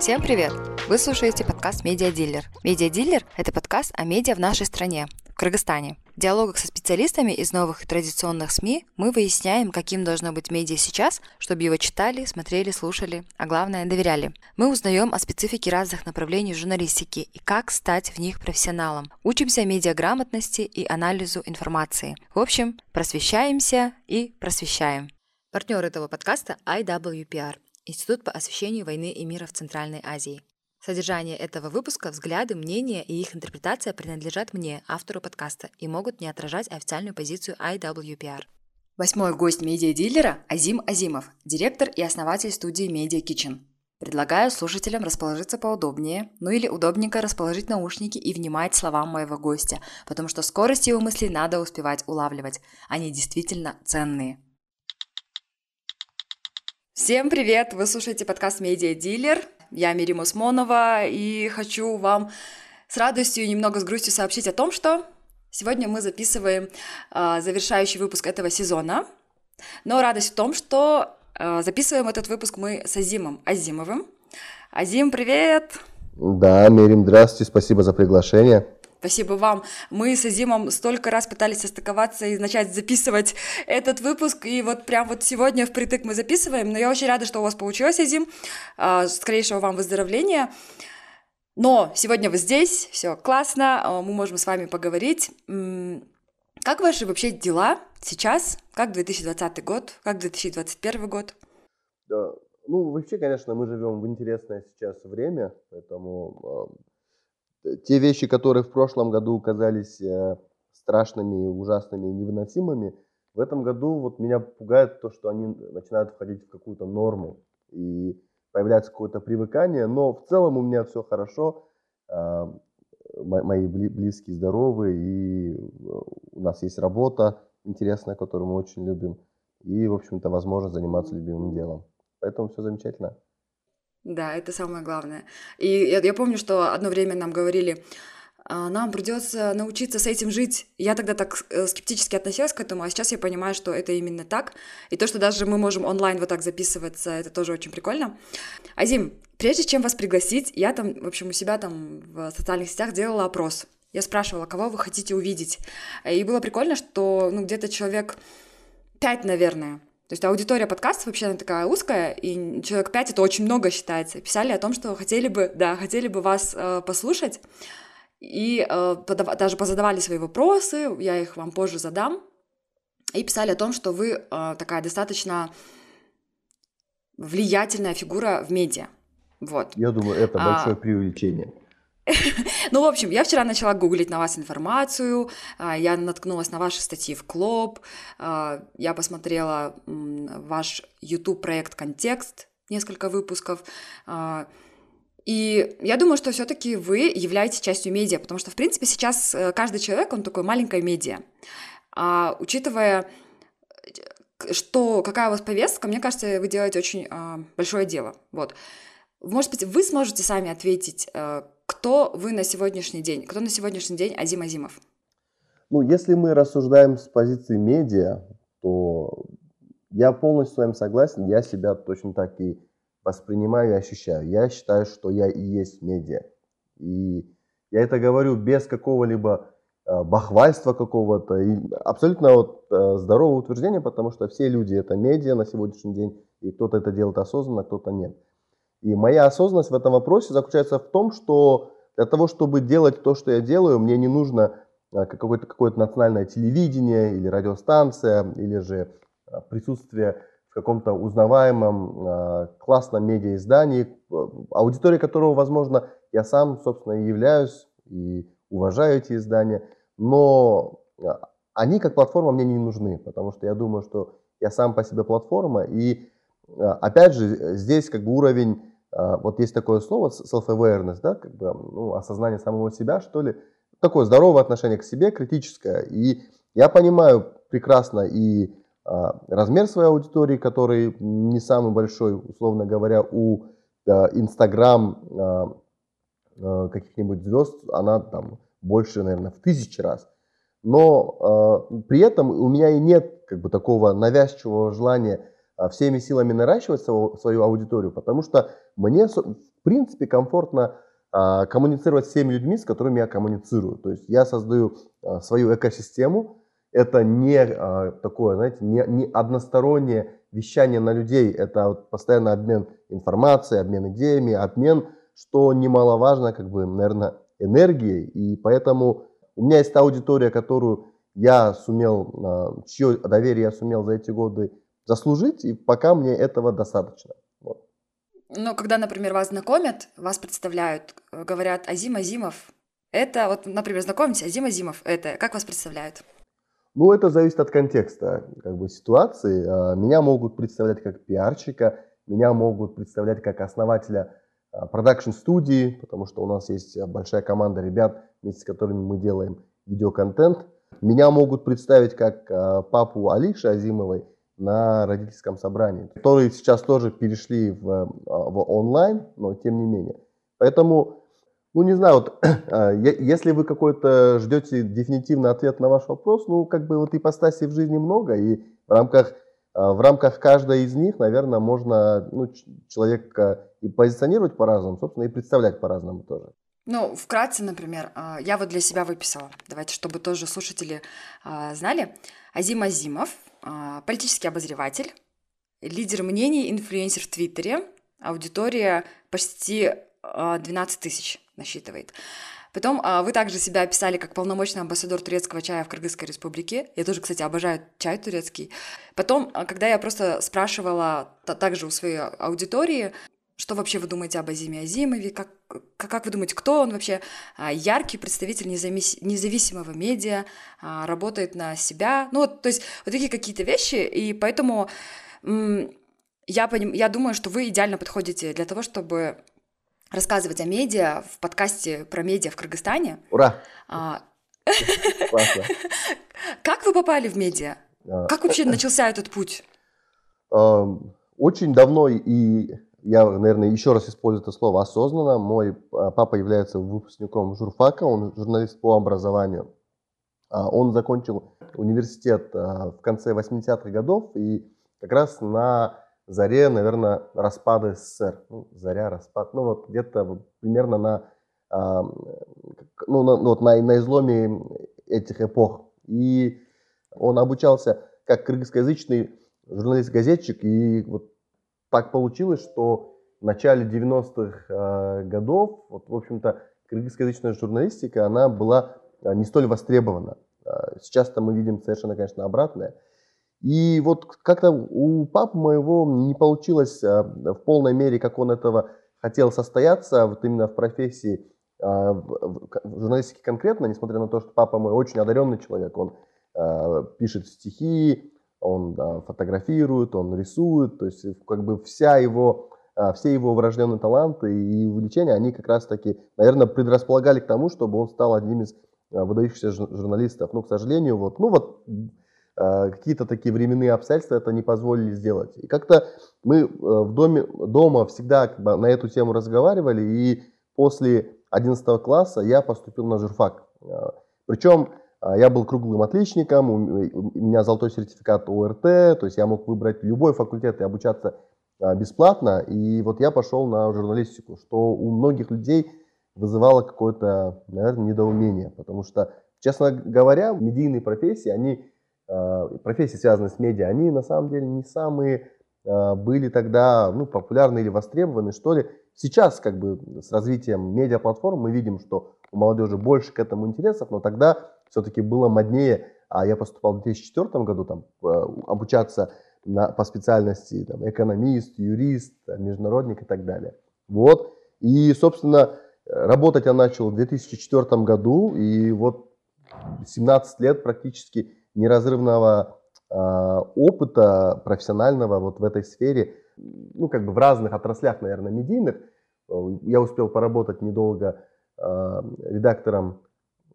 Всем привет! Вы слушаете подкаст «Медиадиллер». «Медиадиллер» — это подкаст о медиа в нашей стране, в Кыргызстане. В диалогах со специалистами из новых традиционных СМИ мы выясняем, каким должно быть медиа сейчас, чтобы его читали, смотрели, слушали, а главное – доверяли. Мы узнаем о специфике разных направлений журналистики и как стать в них профессионалом. Учимся медиаграмотности и анализу информации. В общем, просвещаемся и просвещаем. Партнер этого подкаста – IWPR – Институт по освещению войны и мира в Центральной Азии. Содержание этого выпуска, взгляды, мнения и их интерпретация принадлежат мне, автору подкаста, и могут не отражать официальную позицию IWPR. Восьмой гость медиа-дилера – Азим Азимов, директор и основатель студии Media Kitchen. Предлагаю слушателям расположиться поудобнее, ну или удобненько расположить наушники и внимать словам моего гостя, потому что скорость его мыслей надо успевать улавливать. Они действительно ценные. Всем привет! Вы слушаете подкаст «Медиа Дилер». Я Мирим Усмонова и хочу вам с радостью и немного с грустью сообщить о том, что сегодня мы записываем э, завершающий выпуск этого сезона. Но радость в том, что э, записываем этот выпуск мы с Азимом Азимовым. Азим, привет! Да, Мирим, здравствуйте, спасибо за приглашение. Спасибо вам. Мы с Азимом столько раз пытались состыковаться и начать записывать этот выпуск, и вот прям вот сегодня впритык мы записываем, но я очень рада, что у вас получилось, Азим. А, скорейшего вам выздоровления. Но сегодня вы здесь, все классно, а, мы можем с вами поговорить. Как ваши вообще дела сейчас? Как 2020 год? Как 2021 год? Да, ну, вообще, конечно, мы живем в интересное сейчас время, поэтому а, те вещи, которые в прошлом году казались э, страшными, ужасными, невыносимыми, в этом году вот меня пугает то, что они начинают входить в какую-то норму и появляется какое-то привыкание, но в целом у меня все хорошо, а, мои близкие здоровы, и э, у нас есть работа интересная, которую мы очень любим, и, в общем-то, возможность заниматься любимым делом. Поэтому все замечательно. Да, это самое главное. И я, я помню, что одно время нам говорили, «А, нам придется научиться с этим жить. Я тогда так э, скептически относилась к этому, а сейчас я понимаю, что это именно так. И то, что даже мы можем онлайн вот так записываться, это тоже очень прикольно. Азим, прежде чем вас пригласить, я там, в общем, у себя там в социальных сетях делала опрос. Я спрашивала, кого вы хотите увидеть. И было прикольно, что ну, где-то человек пять, наверное, то есть аудитория подкастов вообще она такая узкая, и человек пять это очень много считается. Писали о том, что хотели бы, да, хотели бы вас э, послушать, и э, подав... даже позадавали свои вопросы, я их вам позже задам, и писали о том, что вы э, такая достаточно влиятельная фигура в медиа. Вот. Я думаю, это а, большое а... преувеличение. Ну, в общем, я вчера начала гуглить на вас информацию, а, я наткнулась на ваши статьи в Клоп, а, я посмотрела ваш YouTube-проект «Контекст», несколько выпусков, а, и я думаю, что все-таки вы являетесь частью медиа, потому что, в принципе, сейчас э, каждый человек, он такой маленькая медиа. А учитывая, что какая у вас повестка, мне кажется, вы делаете очень большое дело. Вот. Может быть, вы сможете сами ответить, а, кто вы на сегодняшний день? Кто на сегодняшний день Азим Азимов? Ну, если мы рассуждаем с позиции медиа, то я полностью с вами согласен. Я себя точно так и воспринимаю и ощущаю. Я считаю, что я и есть медиа. И я это говорю без какого-либо э, бахвальства какого-то. И абсолютно вот э, здоровое утверждение, потому что все люди это медиа на сегодняшний день. И кто-то это делает осознанно, кто-то нет. И моя осознанность в этом вопросе заключается в том, что для того, чтобы делать то, что я делаю, мне не нужно а, какое-то какое национальное телевидение или радиостанция, или же а, присутствие в каком-то узнаваемом а, классном медиаиздании, аудитория которого, возможно, я сам, собственно, и являюсь, и уважаю эти издания, но они как платформа мне не нужны, потому что я думаю, что я сам по себе платформа, и опять же, здесь как бы уровень а, вот есть такое слово self-awareness, да, как бы ну, осознание самого себя, что ли, такое здоровое отношение к себе, критическое. И я понимаю прекрасно и размер своей аудитории, который не самый большой, условно говоря, у Инстаграм каких-нибудь звезд, она там больше, наверное, в тысячи раз. Но а, при этом у меня и нет как бы такого навязчивого желания всеми силами наращивать свою аудиторию, потому что мне, в принципе, комфортно коммуницировать с теми людьми, с которыми я коммуницирую. То есть я создаю свою экосистему, это не такое, знаете, не, не одностороннее вещание на людей, это вот постоянно обмен информацией, обмен идеями, обмен, что немаловажно, как бы, наверное, энергией. И поэтому у меня есть та аудитория, которую я сумел, а, чье доверие я сумел за эти годы заслужить, и пока мне этого достаточно. Вот. Но когда, например, вас знакомят, вас представляют, говорят Азим Азимов, это, вот, например, знакомитесь, Азим Азимов, это, как вас представляют? Ну, это зависит от контекста, как бы, ситуации. А, меня могут представлять как пиарщика, меня могут представлять как основателя а, продакшн-студии, потому что у нас есть большая команда ребят, вместе с которыми мы делаем видеоконтент. Меня могут представить как а, папу Алиши Азимовой на родительском собрании, которые сейчас тоже перешли в, в онлайн, но тем не менее. Поэтому ну, не знаю, вот, а, если вы какой-то ждете дефинитивный ответ на ваш вопрос, ну, как бы вот ипостасей в жизни много, и в рамках, а, в рамках каждой из них, наверное, можно ну, человека и позиционировать по-разному, собственно, и представлять по-разному тоже. Ну, вкратце, например, а, я вот для себя выписала, давайте, чтобы тоже слушатели знали. Азим Азимов, политический обозреватель, лидер мнений, инфлюенсер в Твиттере, аудитория почти 12 тысяч насчитывает. Потом а, вы также себя описали как полномочный амбассадор турецкого чая в Кыргызской республике. Я тоже, кстати, обожаю чай турецкий. Потом, а, когда я просто спрашивала также у своей аудитории, что вообще вы думаете об Азиме Азимове, как, как вы думаете, кто он вообще? А, яркий представитель независимого медиа, а, работает на себя. Ну, вот, то есть вот такие какие-то вещи, и поэтому я, поним, я думаю, что вы идеально подходите для того, чтобы рассказывать о медиа в подкасте про медиа в Кыргызстане. Ура! А... Как вы попали в медиа? Как вообще начался этот путь? Очень давно, и я, наверное, еще раз использую это слово осознанно. Мой а, папа является выпускником журфака, он журналист по образованию. А, он закончил университет в конце 80-х годов, и как раз на заре, наверное, распада СССР. Ну, заря, распад, ну вот где-то примерно на, а, ну, на, ну, вот на, на изломе этих эпох. И он обучался как кыргызскоязычный журналист-газетчик, и вот так получилось, что в начале 90-х э, годов, вот, в общем-то, кыргызскоязычная журналистика, она была не столь востребована. Сейчас-то мы видим совершенно, конечно, обратное. И вот как-то у папы моего не получилось а, в полной мере, как он этого хотел состояться, вот именно в профессии, в журналистике конкретно, несмотря на то, что папа мой очень одаренный человек, он пишет стихи, он фотографирует, он рисует, то есть как бы вся его, все его врожденные таланты и увлечения, они как раз таки, наверное, предрасполагали к тому, чтобы он стал одним из выдающихся журналистов. Но, к сожалению, вот, ну вот Э, какие-то такие временные обстоятельства это не позволили сделать. И как-то мы в доме, дома всегда как бы на эту тему разговаривали, и после 11 класса я поступил на журфак. Причем я был круглым отличником, у меня золотой сертификат ОРТ, то есть я мог выбрать любой факультет и обучаться бесплатно. И вот я пошел на журналистику, что у многих людей вызывало какое-то, наверное, недоумение, потому что, честно говоря, медийные профессии, они Э, профессии, связанные с медиа, они на самом деле не самые э, были тогда ну, популярны или востребованы, что ли. Сейчас, как бы, с развитием медиаплатформ мы видим, что у молодежи больше к этому интересов, но тогда все-таки было моднее, а я поступал в 2004 году, там, э, обучаться на, по специальности там, экономист, юрист, международник и так далее. Вот. И, собственно, работать я начал в 2004 году, и вот 17 лет практически неразрывного э, опыта профессионального вот в этой сфере, ну, как бы в разных отраслях, наверное, медийных. Я успел поработать недолго э, редактором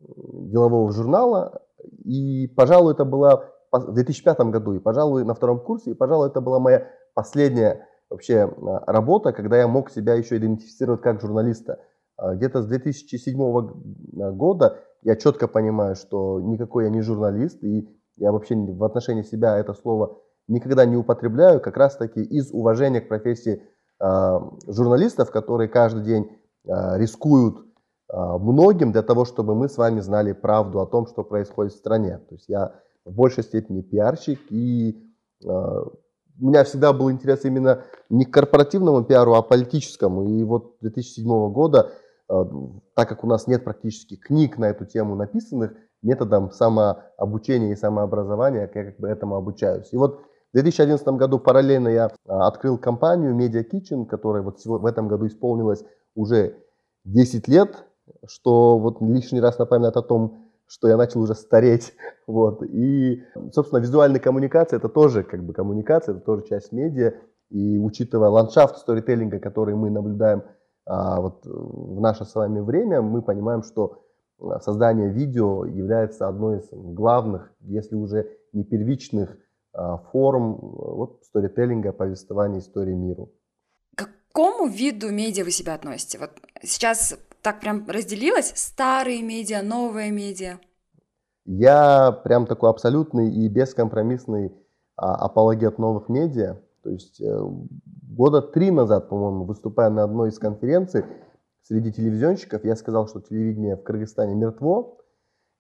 делового журнала, и, пожалуй, это была в 2005 году, и, пожалуй, на втором курсе, и, пожалуй, это была моя последняя вообще работа, когда я мог себя еще идентифицировать как журналиста. Где-то с 2007 года я четко понимаю, что никакой я не журналист, и я вообще в отношении себя это слово никогда не употребляю, как раз таки из уважения к профессии журналистов, которые каждый день рискуют многим для того, чтобы мы с вами знали правду о том, что происходит в стране. То есть я в большей степени пиарщик, и э, у меня всегда был интерес именно не к корпоративному пиару, а политическому. И вот 2007 года, э, так как у нас нет практически книг на эту тему написанных, методом самообучения и самообразования я как бы этому обучаюсь. И вот в 2011 году параллельно я а, открыл компанию Media Kitchen, которая вот в этом году исполнилась уже 10 лет, что вот лишний раз напоминает о том, что я начал уже стареть. Вот. И, собственно, визуальная коммуникация – это тоже как бы коммуникация, это тоже часть медиа. И учитывая ландшафт сторителлинга, который мы наблюдаем а, вот в наше с вами время, мы понимаем, что а, создание видео является одной из главных, если уже не первичных а, форм вот, сторителлинга, повествования истории миру. К какому виду медиа вы себя относите? Вот сейчас так прям разделилось старые медиа, новые медиа? Я прям такой абсолютный и бескомпромиссный а, апологет новых медиа. То есть э, года три назад, по-моему, выступая на одной из конференций среди телевизионщиков, я сказал, что телевидение в Кыргызстане мертво,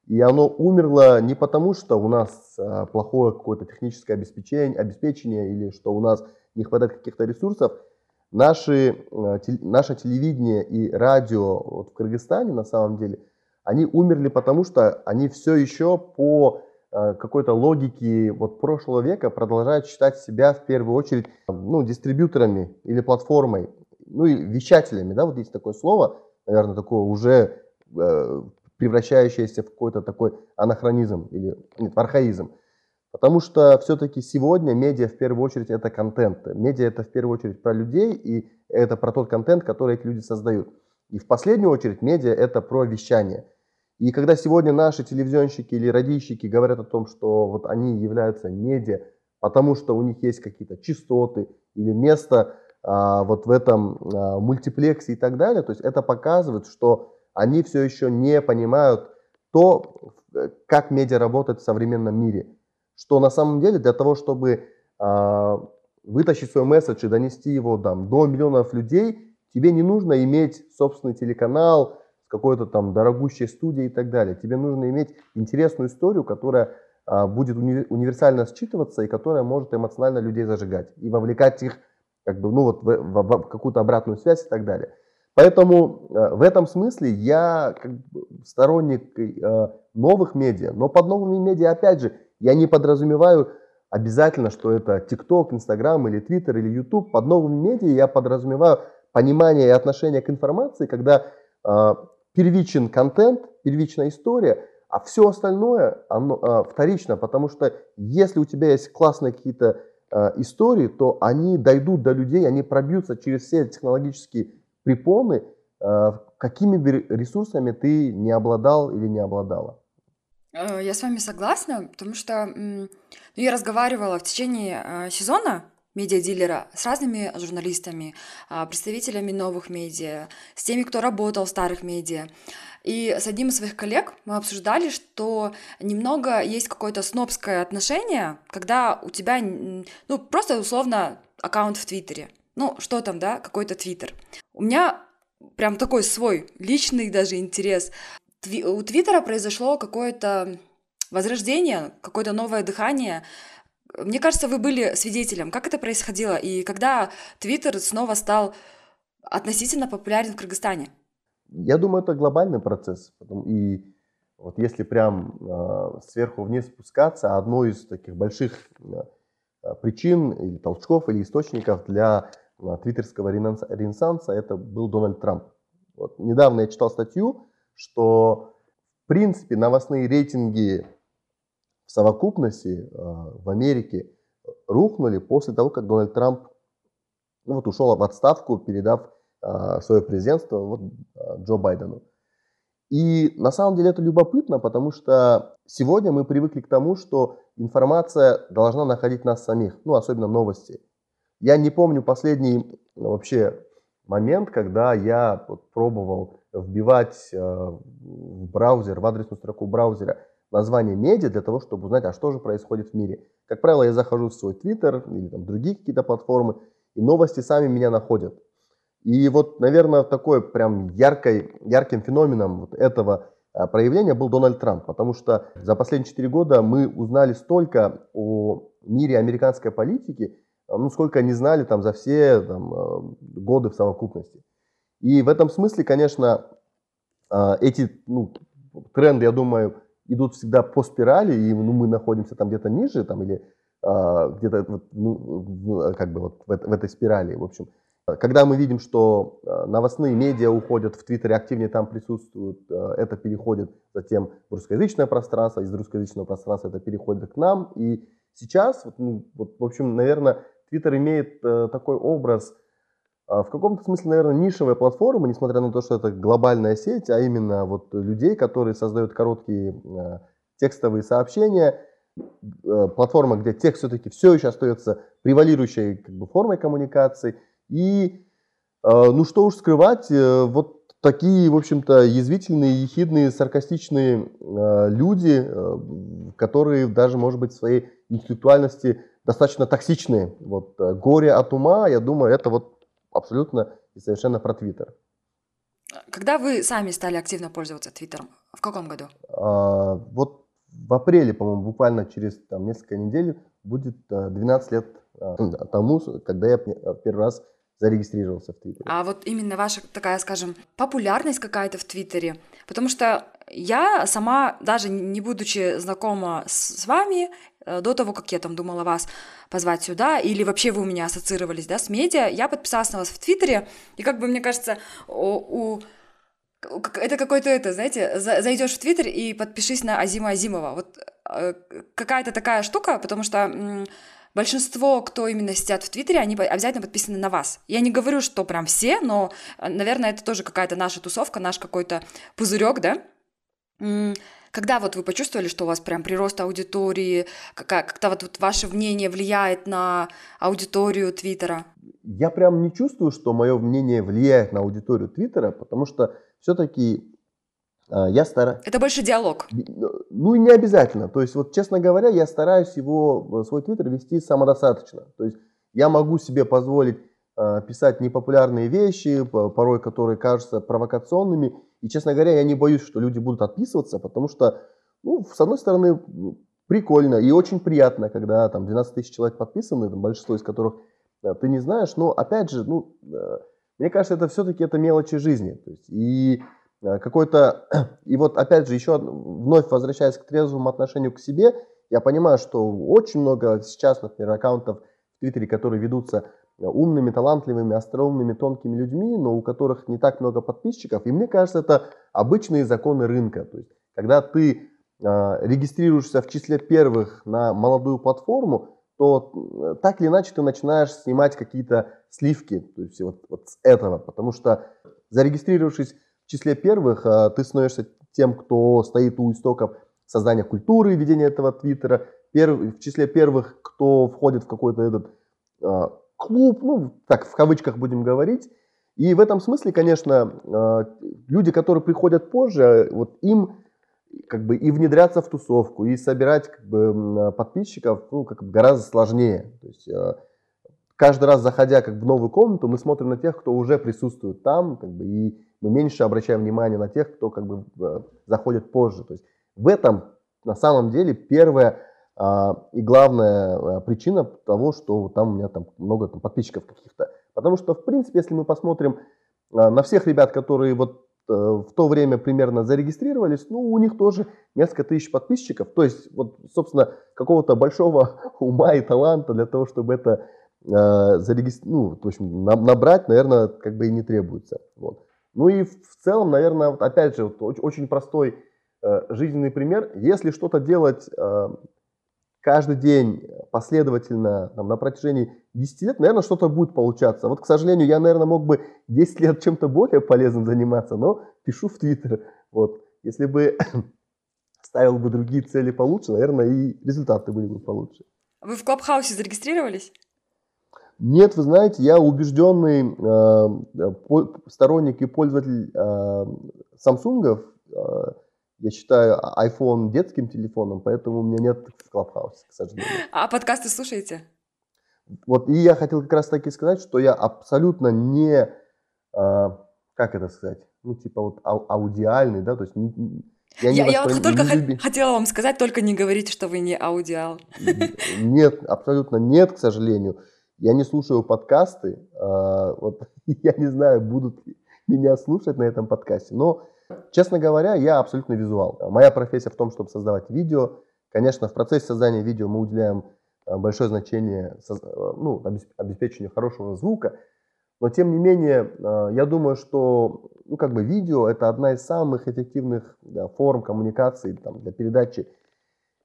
и оно умерло не потому, что у нас а, плохое какое-то техническое обеспечение, обеспечение или что у нас не хватает каких-то ресурсов. Наши, а, наше телевидение и радио вот в Кыргызстане на самом деле, они умерли потому, что они все еще по а, какой-то логике вот прошлого века продолжают считать себя в первую очередь ну, дистрибьюторами или платформой, ну и вещателями, да, вот есть такое слово, наверное, такое уже э, превращающееся в какой-то такой анахронизм или нет, в архаизм. Потому что все-таки сегодня медиа в первую очередь это контент. Медиа это в первую очередь про людей и это про тот контент, который эти люди создают. И в последнюю очередь медиа это про вещание. И когда сегодня наши телевизионщики или радищики говорят о том, что вот они являются медиа, потому что у них есть какие-то частоты или место а, вот в этом а, мультиплексе и так далее, то есть это показывает, что они все еще не понимают то, как медиа работает в современном мире. Что на самом деле для того, чтобы э, вытащить свой месседж и донести его там, до миллионов людей, тебе не нужно иметь собственный телеканал какой-то там дорогущей студией и так далее. Тебе нужно иметь интересную историю, которая э, будет уни- универсально считываться и которая может эмоционально людей зажигать и вовлекать их как бы, ну, вот в, в, в какую-то обратную связь и так далее. Поэтому э, в этом смысле я как бы сторонник э, новых медиа, но под новыми медиа, опять же, я не подразумеваю обязательно, что это TikTok, Instagram или Twitter или YouTube. Под новыми медиа я подразумеваю понимание и отношение к информации, когда э, первичен контент, первичная история, а все остальное оно, вторично, потому что если у тебя есть классные какие-то истории, то они дойдут до людей, они пробьются через все технологические препоны, э, какими бы ресурсами ты не обладал или не обладала. Э, я с вами согласна, потому что ну, я разговаривала в течение э, сезона медиадилера с разными журналистами, а, представителями новых медиа, с теми, кто работал в старых медиа. И с одним из своих коллег мы обсуждали, что немного есть какое-то снобское отношение, когда у тебя, ну, просто условно аккаунт в Твиттере. Ну, что там, да, какой-то Твиттер. У меня прям такой свой личный даже интерес. У Твиттера произошло какое-то возрождение, какое-то новое дыхание. Мне кажется, вы были свидетелем, как это происходило, и когда Твиттер снова стал относительно популярен в Кыргызстане. Я думаю, это глобальный процесс. И вот если прям э, сверху вниз спускаться, одной из таких больших э, причин или толчков или источников для твиттерского ренессанса, это был Дональд Трамп. Вот. Недавно я читал статью, что в принципе новостные рейтинги в совокупности э, в Америке рухнули после того, как Дональд Трамп ну, вот, ушел в отставку, передав э, свое президентство вот, э, Джо Байдену. И на самом деле это любопытно, потому что сегодня мы привыкли к тому, что информация должна находить нас самих, ну, особенно новости. Я не помню последний вообще момент, когда я пробовал вбивать э, в браузер, в адресную строку браузера название медиа для того, чтобы узнать, а что же происходит в мире. Как правило, я захожу в свой твиттер или там другие какие-то платформы, и новости сами меня находят. И вот, наверное, такой прям яркой, ярким феноменом вот этого а, проявления был Дональд Трамп, потому что за последние четыре года мы узнали столько о мире американской политики, а, ну, сколько не знали там за все там, годы в совокупности. И в этом смысле, конечно, эти ну, тренды, я думаю, идут всегда по спирали, и ну, мы находимся там где-то ниже, там, или где-то вот, ну, как бы вот в, этой спирали, в общем. Когда мы видим, что э, новостные медиа уходят в Твиттере, активнее там присутствуют, это переходит затем в русскоязычное пространство, из русскоязычного пространства это переходит к нам. И сейчас, ну, вот, в общем, наверное, Твиттер имеет э, такой образ, в каком-то смысле, наверное, нишевая платформа, несмотря на то, что это глобальная сеть, а именно вот людей, которые создают короткие текстовые сообщения, платформа, где текст все-таки все еще остается превалирующей как бы, формой коммуникации – и, э, ну что уж скрывать, э, вот такие, в общем-то, язвительные, ехидные, саркастичные э, люди, которые даже, может быть, в своей интеллектуальности достаточно токсичные. Вот горе от ума, я думаю, это вот абсолютно и совершенно про Твиттер. Когда вы сами стали активно пользоваться Твиттером? В каком году? А, вот в апреле, по-моему, буквально через там, несколько недель будет 12 лет тому, когда я первый раз зарегистрировался в Твиттере. А вот именно ваша такая, скажем, популярность какая-то в Твиттере, потому что я сама, даже не будучи знакома с вами, э, до того, как я там думала вас позвать сюда, или вообще вы у меня ассоциировались, да, с медиа, я подписалась на вас в Твиттере, и как бы, мне кажется, у, это какой-то это, знаете, зайдешь в Твиттер и подпишись на Азима Азимова. Вот э, какая-то такая штука, потому что большинство, кто именно сидят в Твиттере, они обязательно подписаны на вас. Я не говорю, что прям все, но, наверное, это тоже какая-то наша тусовка, наш какой-то пузырек, да? Когда вот вы почувствовали, что у вас прям прирост аудитории, как-то вот, вот ваше мнение влияет на аудиторию Твиттера? Я прям не чувствую, что мое мнение влияет на аудиторию Твиттера, потому что все-таки а, я стараюсь... Это больше диалог. Ну и не обязательно. То есть, вот честно говоря, я стараюсь его, свой твиттер вести самодостаточно. То есть я могу себе позволить писать непопулярные вещи, порой которые кажутся провокационными. И, честно говоря, я не боюсь, что люди будут отписываться, потому что, ну, с одной стороны, прикольно и очень приятно, когда там 12 тысяч человек подписаны, там, большинство из которых э, ты не знаешь. Но, опять же, ну, э, мне кажется, это все-таки это мелочи жизни. То есть, и Э, какой-то... И вот опять же, еще вновь возвращаясь к трезвому отношению к себе, я понимаю, что очень много сейчас, например, аккаунтов в Твиттере, которые ведутся э, умными, талантливыми, остроумными, тонкими людьми, но у которых не так много подписчиков. И мне кажется, это обычные законы рынка. То есть, когда ты э, регистрируешься в числе первых на молодую платформу, то э, так или иначе ты начинаешь снимать какие-то сливки то есть вот, вот с этого. Потому что зарегистрировавшись в числе первых ты становишься тем, кто стоит у истоков создания культуры, ведения этого твиттера, в числе первых, кто входит в какой-то этот клуб, ну, так, в кавычках будем говорить. И в этом смысле, конечно, а, люди, которые приходят позже, вот им как бы и внедряться в тусовку, и собирать как бы, подписчиков ну, как бы гораздо сложнее. То есть, каждый раз заходя как в новую комнату, мы смотрим на тех, кто уже присутствует там, как бы, и мы меньше обращаем внимание на тех, кто как бы э, заходит позже. То есть в этом на самом деле первая а, и главная а, причина того, что там у меня там много там, подписчиков каких-то. Потому что, в принципе, если мы посмотрим а, на всех ребят, которые вот а, в то время примерно зарегистрировались, ну, у них тоже несколько тысяч подписчиков. То есть, вот, собственно, какого-то большого ума и таланта для того, чтобы это э, зарегистрировать, ну, в общем, набрать, наверное, как бы и не требуется. Вот. Ну и в целом, наверное, вот опять же, вот очень простой э, жизненный пример. Если что-то делать э, каждый день последовательно там, на протяжении 10 лет, наверное, что-то будет получаться. Вот, к сожалению, я, наверное, мог бы 10 лет чем-то более полезным заниматься, но пишу в Твиттер. Вот. Если бы ставил бы другие цели получше, наверное, и результаты были бы получше. Вы в Клабхаусе зарегистрировались? Нет, вы знаете, я убежденный э, сторонник и пользователь э, Samsung. Э, Я считаю iPhone детским телефоном, поэтому у меня нет в Clubhouse, к сожалению. А подкасты слушаете? Вот и я хотел как раз таки сказать, что я абсолютно не, а, как это сказать, ну типа вот ау- аудиальный, да, то есть не, я, я, я вот только люби... хотела вам сказать, только не говорите, что вы не аудиал. Нет, абсолютно нет, к сожалению. Я не слушаю подкасты. А, вот я не знаю, будут меня слушать на этом подкасте. Но, честно говоря, я абсолютно визуал. Моя профессия в том, чтобы создавать видео. Конечно, в процессе создания видео мы уделяем а, большое значение ну, обеспечению хорошего звука. Но тем не менее, а, я думаю, что ну, как бы видео это одна из самых эффективных да, форм коммуникации там, для передачи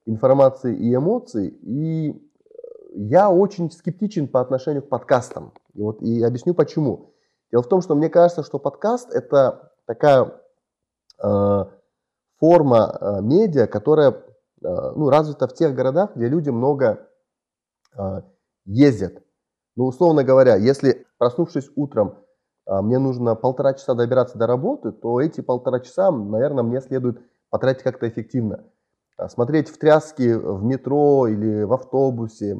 информации и эмоций. И я очень скептичен по отношению к подкастам. И, вот, и объясню почему. Дело в том, что мне кажется, что подкаст это такая э, форма э, медиа, которая э, ну, развита в тех городах, где люди много э, ездят. Ну, условно говоря, если проснувшись утром, э, мне нужно полтора часа добираться до работы, то эти полтора часа, наверное, мне следует потратить как-то эффективно. Смотреть в тряске в метро или в автобусе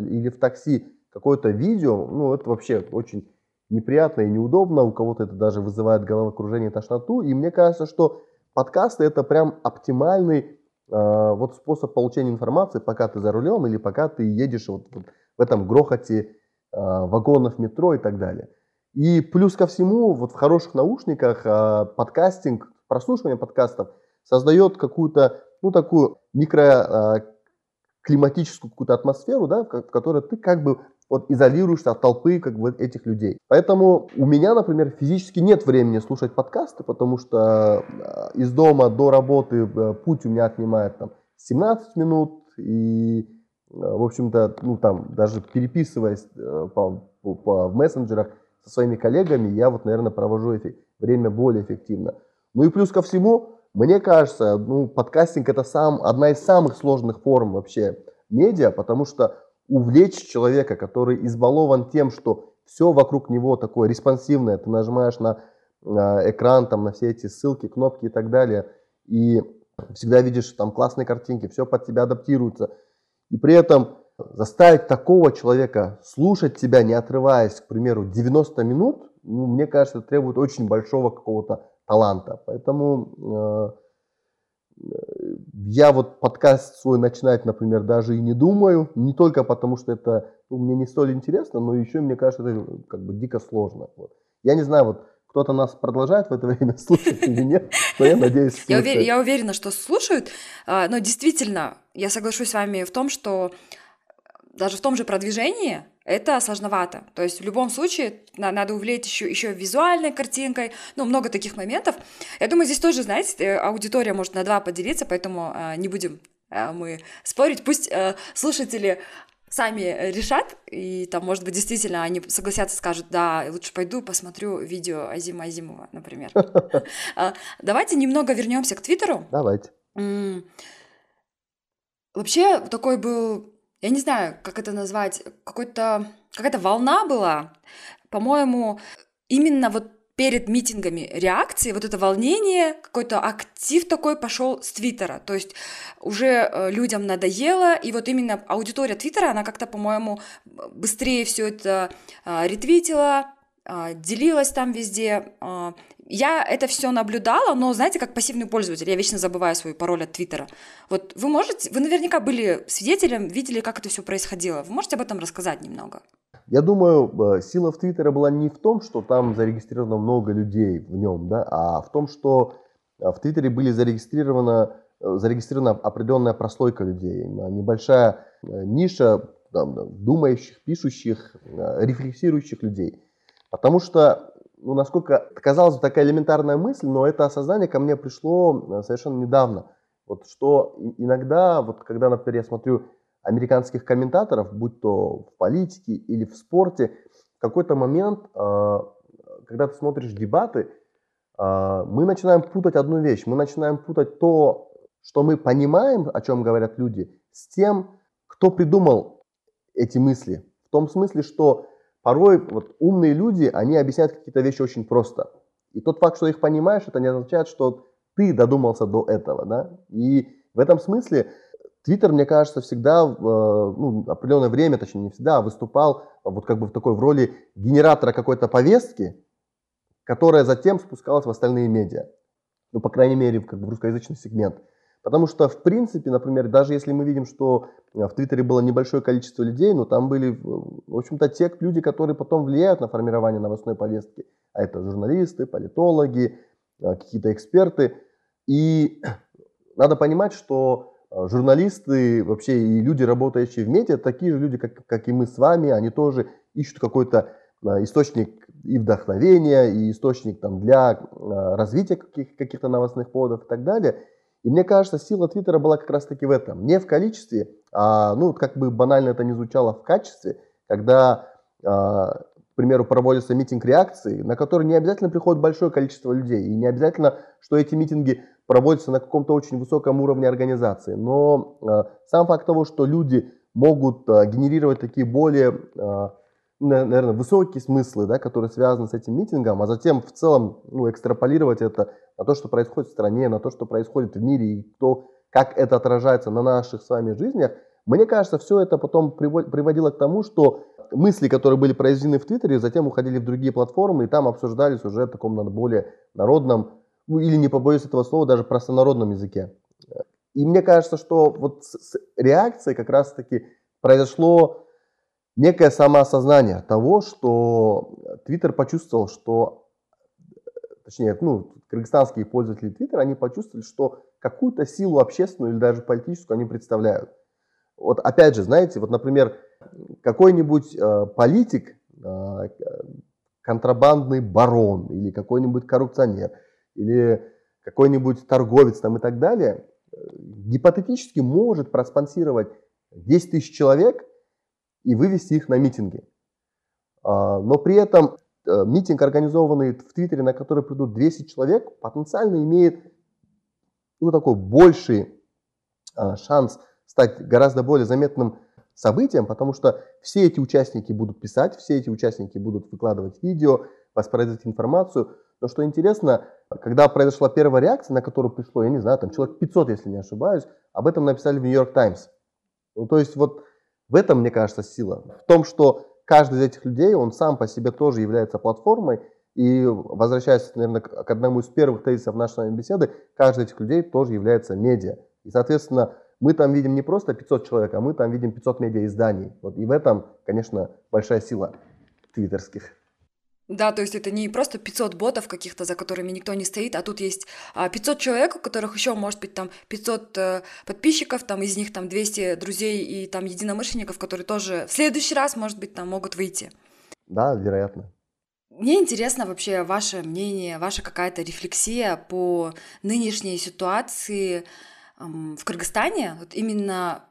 или в такси какое-то видео, ну, это вообще очень неприятно и неудобно, у кого-то это даже вызывает головокружение, тошноту, и мне кажется, что подкасты это прям оптимальный э, вот способ получения информации, пока ты за рулем или пока ты едешь вот, вот в этом грохоте э, вагонов метро и так далее. И плюс ко всему, вот в хороших наушниках э, подкастинг, прослушивание подкастов создает какую-то ну, такую микроклиматическую какую-то атмосферу, да, в которой ты как бы вот изолируешься от толпы как бы этих людей. Поэтому у меня, например, физически нет времени слушать подкасты, потому что из дома до работы путь у меня отнимает там 17 минут и в общем-то, ну там даже переписываясь по, по, по, в мессенджерах со своими коллегами, я вот, наверное, провожу эффект, время более эффективно. Ну и плюс ко всему, мне кажется, ну, подкастинг это сам, одна из самых сложных форм вообще медиа, потому что увлечь человека, который избалован тем, что все вокруг него такое респонсивное, ты нажимаешь на экран, там, на все эти ссылки, кнопки и так далее, и всегда видишь там классные картинки, все под тебя адаптируется. И при этом заставить такого человека слушать тебя, не отрываясь, к примеру, 90 минут, ну, мне кажется, требует очень большого какого-то таланта. Поэтому э, я вот подкаст свой начинать, например, даже и не думаю. Не только потому, что это ну, мне не столь интересно, но еще, мне кажется, это как бы дико сложно. Вот. Я не знаю, вот кто-то нас продолжает в это время слушать или нет, но я надеюсь... Я, увер... я уверена, что слушают, а, но действительно, я соглашусь с вами в том, что даже в том же продвижении это сложновато. То есть в любом случае надо увлечь еще, еще визуальной картинкой, ну, много таких моментов. Я думаю, здесь тоже, знаете, э, аудитория может на два поделиться, поэтому э, не будем э, мы спорить. Пусть слушатели сами решат, и там, может быть, действительно они согласятся, скажут, да, лучше пойду посмотрю видео Азима Азимова, например. Давайте немного вернемся к Твиттеру. Давайте. Вообще такой был я не знаю, как это назвать, какой-то, какая-то волна была, по-моему, именно вот перед митингами реакции, вот это волнение, какой-то актив такой пошел с Твиттера. То есть уже э, людям надоело, и вот именно аудитория Твиттера, она как-то, по-моему, быстрее все это э, ретвитила, э, делилась там везде. Я это все наблюдала, но знаете, как пассивный пользователь, я вечно забываю свой пароль от Твиттера. Вот вы можете, вы наверняка были свидетелем, видели, как это все происходило. Вы можете об этом рассказать немного? Я думаю, э, сила в Твиттера была не в том, что там зарегистрировано много людей в нем, да, а в том, что э, в Твиттере были зарегистрировано, э, зарегистрирована определенная прослойка людей, небольшая ниша там, думающих, пишущих, рефлексирующих людей. Потому что ну, насколько казалось бы такая элементарная мысль, но это осознание ко мне пришло э, совершенно недавно. Вот что иногда, вот когда, например, я смотрю американских комментаторов, будь то в политике или в спорте, в какой-то момент, э, когда ты смотришь дебаты, э, мы начинаем путать одну вещь. Мы начинаем путать то, что мы понимаем, о чем говорят люди, с тем, кто придумал эти мысли. В том смысле, что порой вот умные люди, они объясняют какие-то вещи очень просто. И тот факт, что их понимаешь, это не означает, что ты додумался до этого, да? И в этом смысле Твиттер, мне кажется, всегда, э, ну, определенное время, точнее не всегда, выступал вот как бы в такой в роли генератора какой-то повестки, которая затем спускалась в остальные медиа. Ну, по крайней мере, как бы в русскоязычный сегмент. Потому что, в принципе, например, даже если мы видим, что э, в Твиттере было небольшое количество людей, но там были, в общем-то, те люди, которые потом влияют на формирование новостной повестки. А это журналисты, политологи, э, какие-то эксперты. И надо понимать, что э, журналисты вообще и люди, работающие в медиа, такие же люди, как, как и мы с вами, они тоже ищут какой-то источник и вдохновения, и источник там, для развития каких- каких-то новостных поводов и так далее. И мне кажется, сила Твиттера была как раз-таки в этом. Не в количестве, а, ну, как бы банально это не звучало, в качестве, когда, а, к примеру, проводится митинг реакции, на который не обязательно приходит большое количество людей, и не обязательно, что эти митинги проводятся на каком-то очень высоком уровне организации. Но а, сам факт того, что люди могут а, генерировать такие более а, наверное, высокие смыслы, да, которые связаны с этим митингом, а затем в целом ну, экстраполировать это на то, что происходит в стране, на то, что происходит в мире, и то, как это отражается на наших с вами жизнях, мне кажется, все это потом приводило к тому, что мысли, которые были произведены в Твиттере, затем уходили в другие платформы, и там обсуждались уже в таком более народном, ну или не побоюсь этого слова, даже простонародном языке. И мне кажется, что вот с реакцией как раз-таки произошло некое самоосознание того, что Твиттер почувствовал, что, точнее, ну, кыргызстанские пользователи Твиттера, они почувствовали, что какую-то силу общественную или даже политическую они представляют. Вот опять же, знаете, вот, например, какой-нибудь э, политик, э, контрабандный барон или какой-нибудь коррупционер или какой-нибудь торговец там и так далее, э, гипотетически может проспонсировать 10 тысяч человек – и вывести их на митинги. А, но при этом э, митинг, организованный в Твиттере, на который придут 200 человек, потенциально имеет ну, такой больший а, шанс стать гораздо более заметным событием, потому что все эти участники будут писать, все эти участники будут выкладывать видео, воспроизводить информацию. Но что интересно, когда произошла первая реакция, на которую пришло, я не знаю, там человек 500, если не ошибаюсь, об этом написали в Нью-Йорк Таймс. Ну, то есть вот в этом, мне кажется, сила. В том, что каждый из этих людей, он сам по себе тоже является платформой. И возвращаясь, наверное, к одному из первых тезисов нашей с вами беседы, каждый из этих людей тоже является медиа. И, соответственно, мы там видим не просто 500 человек, а мы там видим 500 медиа-изданий. Вот, и в этом, конечно, большая сила твиттерских. Да, то есть это не просто 500 ботов каких-то, за которыми никто не стоит, а тут есть 500 а, человек, у которых еще может быть там 500 э, подписчиков, там из них там 200 друзей и там единомышленников, которые тоже в следующий раз, может быть, там могут выйти. Да, вероятно. Мне интересно вообще ваше мнение, ваша какая-то рефлексия по нынешней ситуации в Кыргызстане, вот именно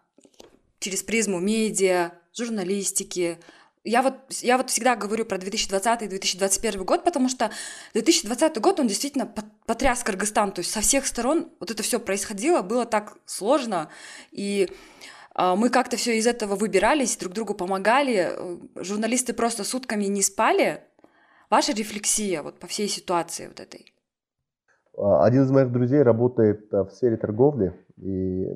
через призму медиа, журналистики, я вот, я вот всегда говорю про 2020-2021 год, потому что 2020 год, он действительно потряс Кыргызстан, то есть со всех сторон вот это все происходило, было так сложно, и а, мы как-то все из этого выбирались, друг другу помогали, э, журналисты просто сутками не спали. Ваша рефлексия вот по всей ситуации вот этой? А, один из моих друзей работает в сфере торговли и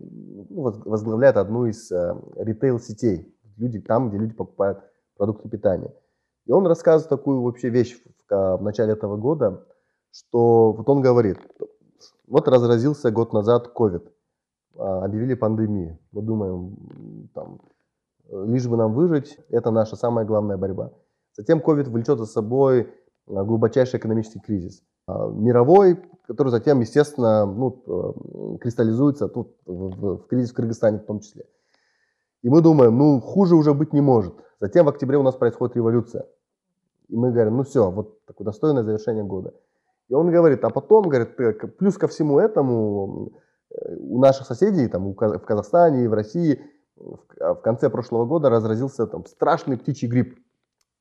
ну, возглавляет одну из э, ритейл-сетей. Люди там, где люди покупают продукты питания. И он рассказывает такую вообще вещь в, в начале этого года, что вот он говорит, вот разразился год назад COVID, а, объявили пандемию. Мы думаем, там, лишь бы нам выжить, это наша самая главная борьба. Затем COVID влечет за собой а, глубочайший экономический кризис. А, мировой, который затем, естественно, ну, кристаллизуется тут в, в, в кризис в Кыргызстане в том числе. И мы думаем, ну, хуже уже быть не может. Затем в октябре у нас происходит революция. И мы говорим, ну все, вот такое достойное завершение года. И он говорит, а потом, говорит, плюс ко всему этому, э, у наших соседей, там, в Казахстане и в России, в конце прошлого года разразился там страшный птичий грипп,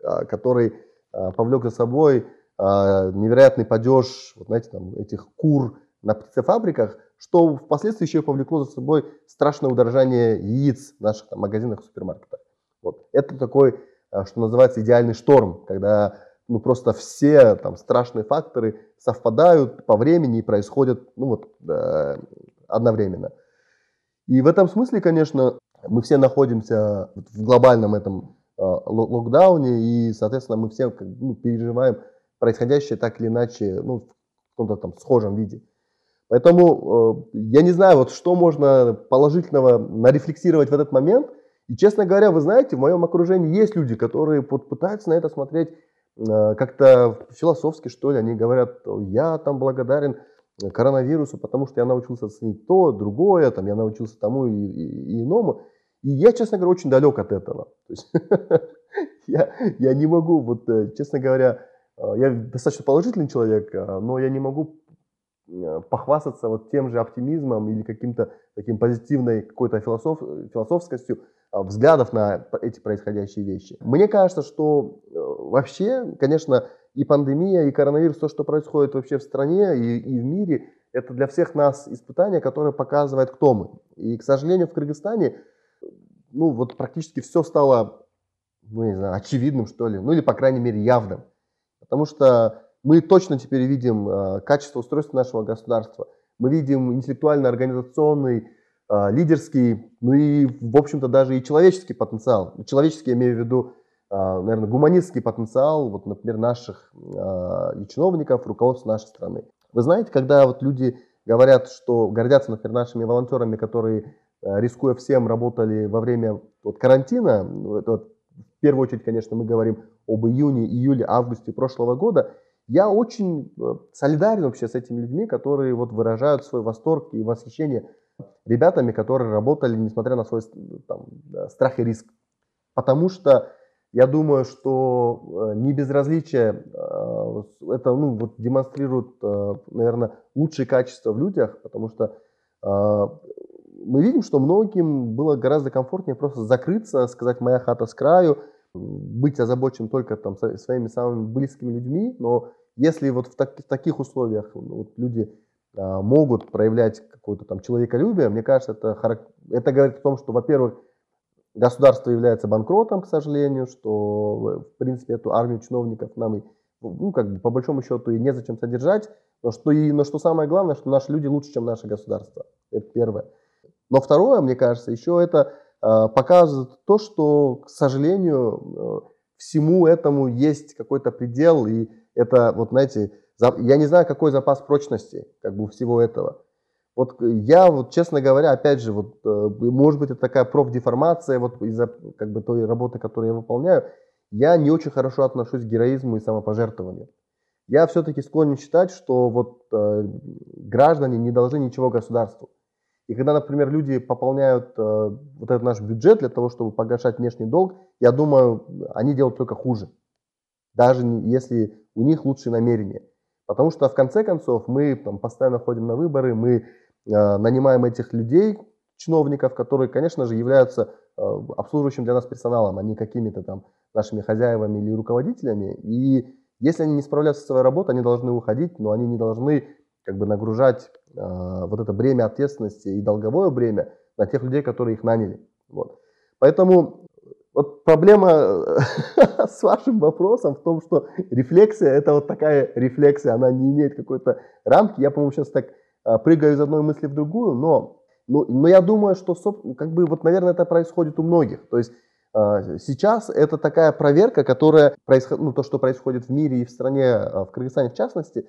а, который а, повлек за собой а, невероятный падеж, вот знаете, там, этих кур на птицефабриках, что впоследствии еще повлекло за собой страшное удорожание яиц в наших там, магазинах и супермаркетах. Вот. Это такой, э, что называется, идеальный шторм, когда ну, просто все там страшные факторы совпадают по времени и происходят, ну, вот, э, одновременно. И в этом смысле, конечно, мы все находимся в глобальном этом э, локдауне, и, соответственно, мы все ну, переживаем происходящее так или иначе, ну, в каком-то там схожем виде. Поэтому э, я не знаю, вот что можно положительного нарефлексировать в этот момент. И, честно говоря, вы знаете, в моем окружении есть люди, которые вот пытаются на это смотреть э, как-то философски, что ли. Они говорят, я там благодарен коронавирусу, потому что я научился ценить то, другое, там, я научился тому и, и, и иному. И я, честно говоря, очень далек от этого. Я, не могу, вот, э, честно говоря, э, я достаточно положительный человек, но я не могу похвастаться вот тем же оптимизмом или каким-то таким позитивной какой-то философ, философскостью взглядов на эти происходящие вещи. Мне кажется, что вообще, конечно, и пандемия, и коронавирус, то, что происходит вообще в стране и, и в мире, это для всех нас испытание, которое показывает, кто мы. И, к сожалению, в Кыргызстане ну, вот практически все стало, ну, не знаю, очевидным, что ли, ну, или, по крайней мере, явным. Потому что мы точно теперь видим э, качество устройства нашего государства, мы видим интеллектуально-организационный, э, лидерский, ну и, в общем-то, даже и человеческий потенциал. Человеческий, я имею в виду, э, наверное, гуманистский потенциал, вот, например, наших э, чиновников, руководства нашей страны. Вы знаете, когда вот люди говорят, что гордятся, например, нашими волонтерами, которые Э, рискуя всем, работали во время вот, карантина. Вот, в первую очередь, конечно, мы говорим об июне, июле, августе прошлого года. Я очень э, солидарен вообще с этими людьми, которые вот выражают свой восторг и восхищение ребятами, которые работали, несмотря на свой там, страх и риск. Потому что я думаю, что э, не безразличие это ну, вот демонстрирует, наверное, лучшие качества в людях, потому что мы видим, что многим было гораздо комфортнее просто закрыться, сказать «моя хата с краю», быть озабочен только там своими самыми близкими людьми, но если вот в, так, в таких условиях ну, вот люди могут проявлять какое-то там человеколюбие, мне кажется, это, это говорит о том, что, во-первых, государство является банкротом, к сожалению, что, в принципе, эту армию чиновников нам и, ну, как бы, по большому счету и незачем содержать, но что, и, но что самое главное, что наши люди лучше, чем наше государство. Это первое. Но второе, мне кажется, еще это э, показывает то, что, к сожалению, э, всему этому есть какой-то предел, и это, вот знаете, я не знаю, какой запас прочности как бы всего этого. Вот я, вот, честно говоря, опять же, вот, э, может быть, это такая профдеформация вот, из-за как бы, той работы, которую я выполняю, я не очень хорошо отношусь к героизму и самопожертвованию. Я все-таки склонен считать, что вот, э, граждане не должны ничего государству. И когда, например, люди пополняют э, вот этот наш бюджет для того, чтобы погашать внешний долг, я думаю, они делают только хуже. Даже если у них лучшие намерения. Потому что в конце концов мы там, постоянно ходим на выборы, мы э, нанимаем этих людей, чиновников, которые, конечно же, являются э, обслуживающим для нас персоналом, а не какими-то там нашими хозяевами или руководителями. И если они не справляются со своей работой, они должны уходить, но они не должны как бы нагружать э, вот это бремя ответственности и долговое бремя на тех людей, которые их наняли. Вот. Поэтому вот проблема с вашим вопросом в том, что рефлексия, это вот такая рефлексия, она не имеет какой-то рамки. Я, по-моему, сейчас так э, прыгаю из одной мысли в другую, но, но, но я думаю, что, как бы, вот, наверное, это происходит у многих. То есть э, Сейчас это такая проверка, которая происходит, ну, то, что происходит в мире и в стране, э, в Кыргызстане в частности,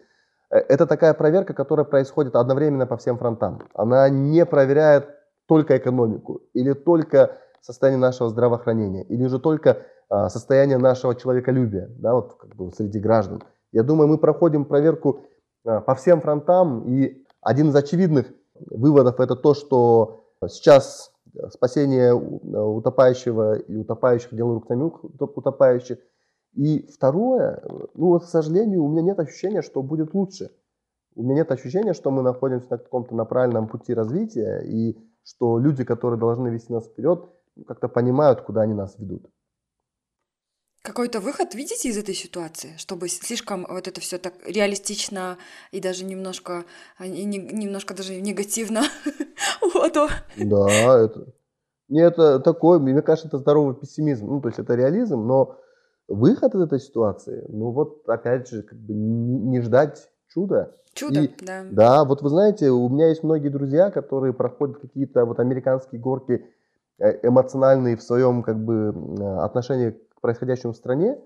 Э, это такая проверка, которая происходит одновременно по всем фронтам. Она не проверяет только экономику или только состояние нашего здравоохранения, или же только а, состояние нашего человеколюбия, да, вот как бы среди граждан. Я думаю, мы проходим проверку а, по всем фронтам, и один из очевидных выводов это то, что сейчас спасение утопающего и утопающих дело рук самих утопающих и второе, ну вот, к сожалению, у меня нет ощущения, что будет лучше. У меня нет ощущения, что мы находимся на каком-то на правильном пути развития, и что люди, которые должны вести нас вперед, как-то понимают, куда они нас ведут. Какой-то выход видите из этой ситуации, чтобы слишком вот это все так реалистично и даже немножко, а, и не, немножко даже негативно вот. Да, это, не, это такой, мне кажется, это здоровый пессимизм, ну, то есть это реализм, но выход из этой ситуации, ну вот опять же, как бы не, ждать чуда. Чудо, и, да. Да, вот вы знаете, у меня есть многие друзья, которые проходят какие-то вот американские горки эмоциональные в своем как бы отношении к происходящему в стране,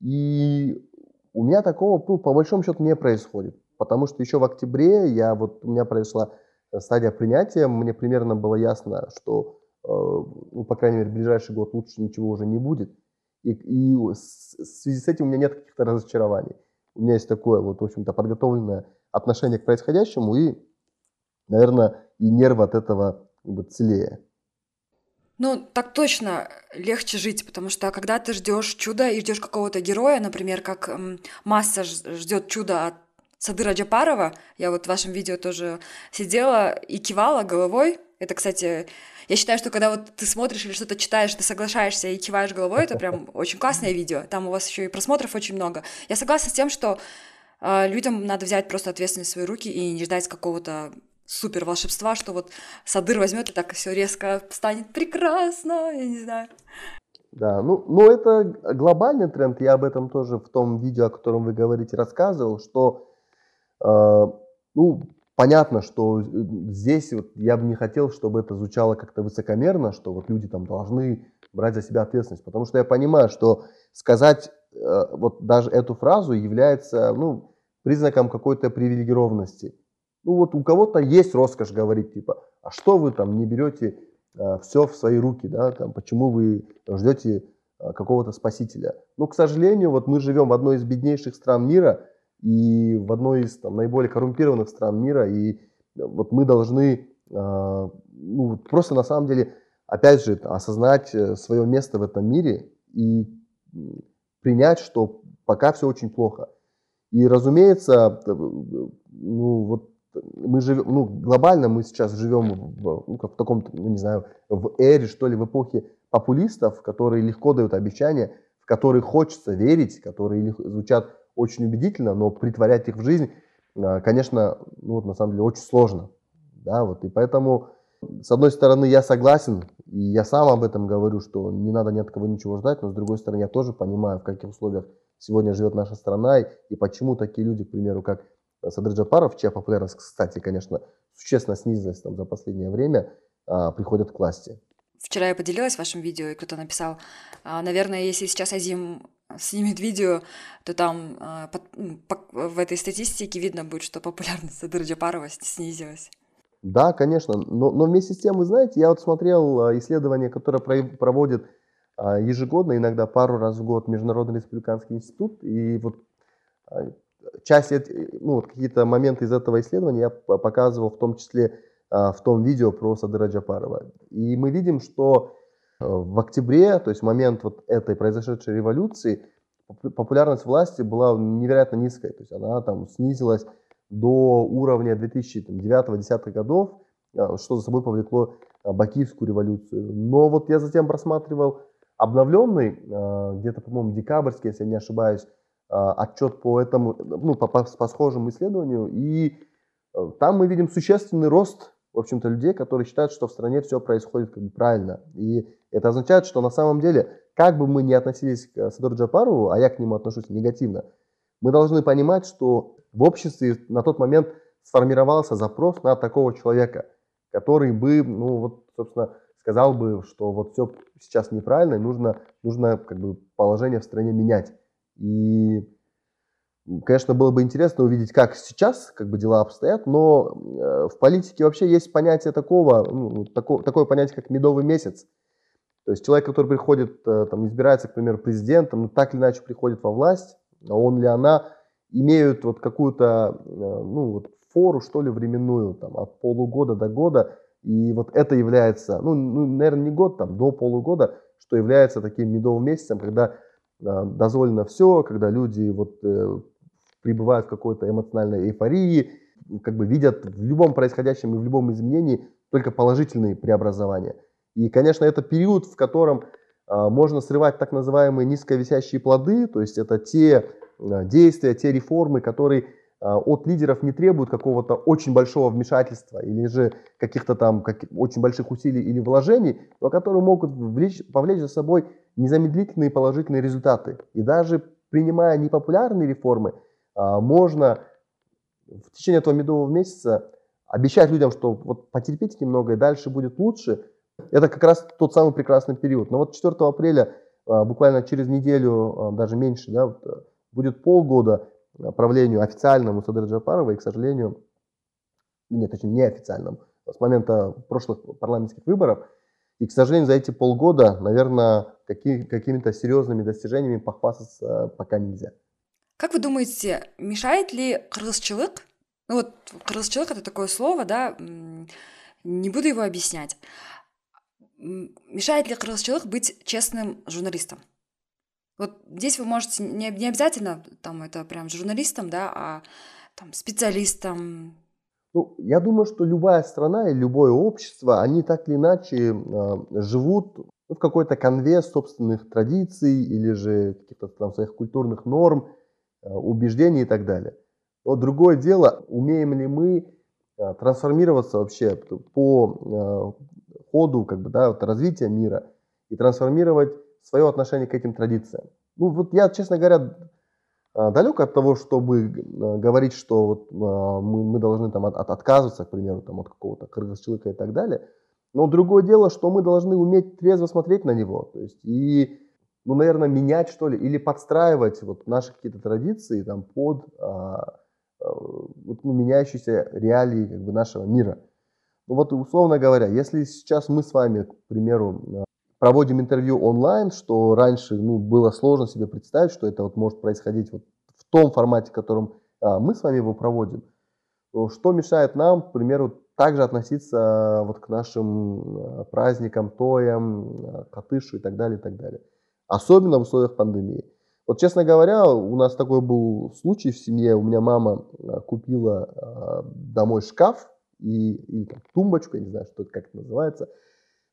и у меня такого, ну, по большому счету, не происходит. Потому что еще в октябре я, вот, у меня произошла стадия принятия, мне примерно было ясно, что, э, ну, по крайней мере, в ближайший год лучше ничего уже не будет. И, и в связи с этим у меня нет каких-то разочарований. У меня есть такое, вот, в общем-то, подготовленное отношение к происходящему, и, наверное, и нервы от этого как бы, целее. Ну, так точно легче жить, потому что когда ты ждешь чуда и ждешь какого-то героя, например, как м, масса ждет чуда от Садыра Джапарова, я вот в вашем видео тоже сидела и кивала головой. Это, кстати, я считаю, что когда вот ты смотришь или что-то читаешь, ты соглашаешься и киваешь головой, это прям очень классное видео. Там у вас еще и просмотров очень много. Я согласна с тем, что э, людям надо взять просто ответственность в свои руки и не ждать какого-то супер волшебства, что вот Садыр возьмет и так все резко станет прекрасно, я не знаю. Да, ну, ну это глобальный тренд, я об этом тоже в том видео, о котором вы говорите, рассказывал, что, э, ну, понятно, что здесь вот я бы не хотел, чтобы это звучало как-то высокомерно, что вот люди там должны брать за себя ответственность, потому что я понимаю, что сказать э, вот даже эту фразу является, ну, признаком какой-то привилегированности. Ну вот у кого-то есть роскошь говорить, типа, а что вы там не берете а, все в свои руки, да, там, почему вы ждете а, какого-то спасителя. Ну, к сожалению, вот мы живем в одной из беднейших стран мира и в одной из там, наиболее коррумпированных стран мира, и вот мы должны а, ну, просто на самом деле, опять же, осознать э, свое место в этом мире и принять, что пока все очень плохо. И, разумеется, э, ну, вот мы живем, ну, глобально мы сейчас живем в, ну, как в таком, ну, не знаю, в эре, что ли, в эпохе популистов, которые легко дают обещания, в которые хочется верить, которые звучат очень убедительно, но притворять их в жизнь, а, конечно, ну, вот, на самом деле очень сложно. Да, вот, и поэтому, с одной стороны, я согласен, и я сам об этом говорю, что не надо ни от кого ничего ждать, но с другой стороны, я тоже понимаю, в каких условиях сегодня живет наша страна, и почему такие люди, к примеру, как Садыр Джапаров, чья популярность, кстати, конечно, существенно снизилась там, за последнее время, а, приходят к власти. Вчера я поделилась вашим видео, и кто-то написал, а, наверное, если сейчас Азим снимет видео, то там а, в этой статистике видно будет, что популярность Садыр Джапарова снизилась. Да, конечно, но, но вместе с тем, вы знаете, я вот смотрел исследование, которое проводит ежегодно, иногда пару раз в год Международный республиканский институт, и вот часть, ну, какие-то моменты из этого исследования я показывал в том числе а, в том видео про Садыра Джапарова. И мы видим, что э, в октябре, то есть в момент вот этой произошедшей революции, популярность власти была невероятно низкой. То есть она там снизилась до уровня 2009-2010 годов, а, что за собой повлекло а, Бакиевскую революцию. Но вот я затем просматривал обновленный, где-то, по-моему, декабрьский, если я не ошибаюсь, отчет по этому, ну, по, по, по схожему исследованию, и э, там мы видим существенный рост, в общем-то, людей, которые считают, что в стране все происходит как бы правильно. И это означает, что на самом деле, как бы мы ни относились к Садору Джапарову, а я к нему отношусь негативно, мы должны понимать, что в обществе на тот момент сформировался запрос на такого человека, который бы, ну вот, собственно, сказал бы, что вот все сейчас неправильно, и нужно, нужно как бы положение в стране менять. И, конечно, было бы интересно увидеть, как сейчас как бы дела обстоят, но э, в политике вообще есть понятие такого, ну, такое, такое понятие, как медовый месяц. То есть человек, который приходит, э, там, избирается, к примеру, президентом, ну, так или иначе приходит во власть, а он или она имеют вот какую-то, э, ну, вот фору, что ли, временную, там, от полугода до года, и вот это является, ну, ну наверное, не год, там, до полугода, что является таким медовым месяцем, когда дозволено все, когда люди вот э, пребывают в какой-то эмоциональной эйфории, как бы видят в любом происходящем и в любом изменении только положительные преобразования. И, конечно, это период, в котором а, можно срывать так называемые низковисящие плоды, то есть это те а, действия, те реформы, которые от лидеров не требуют какого-то очень большого вмешательства или же каких-то там как, очень больших усилий или вложений, но которые могут влечь, повлечь за собой незамедлительные положительные результаты. И даже принимая непопулярные реформы, а, можно в течение этого медового месяца обещать людям, что вот потерпите немного и дальше будет лучше. Это как раз тот самый прекрасный период. Но вот 4 апреля, а, буквально через неделю, даже меньше, да, будет полгода правлению официальному Садыр Джапарова, и, к сожалению, нет, точнее, неофициальному, с момента прошлых парламентских выборов. И, к сожалению, за эти полгода, наверное, какие, какими-то серьезными достижениями похвастаться пока нельзя. Как вы думаете, мешает ли кыргызчылык? Ну вот кыргызчылык это такое слово, да, не буду его объяснять. Мешает ли кыргызчылык быть честным журналистом? Вот здесь вы можете не, не обязательно там это прям журналистом, да, а там специалистом. Ну, я думаю, что любая страна и любое общество, они так или иначе э, живут в какой-то конве собственных традиций или же каких-то там своих культурных норм, э, убеждений и так далее. Но другое дело, умеем ли мы э, трансформироваться вообще по э, ходу как бы, да, вот развития мира и трансформировать свое отношение к этим традициям. Ну вот я, честно говоря, далек от того, чтобы говорить, что вот мы, мы должны там от, от, отказываться, к примеру, там, от какого-то кыргыз-человека и так далее. Но другое дело, что мы должны уметь трезво смотреть на него. То есть и, ну, наверное, менять что ли, или подстраивать вот наши какие-то традиции там, под а, вот, ну, меняющиеся реалии как бы, нашего мира. Ну вот, условно говоря, если сейчас мы с вами, к примеру, проводим интервью онлайн, что раньше ну, было сложно себе представить, что это вот может происходить вот в том формате, в котором а, мы с вами его проводим. Что мешает нам, к примеру, также относиться а, вот к нашим а, праздникам, тоям, а, катышу и так далее, и так далее. Особенно в условиях пандемии. Вот, честно говоря, у нас такой был случай в семье. У меня мама купила домой шкаф и, и там, тумбочку, я не знаю, что это, как это называется –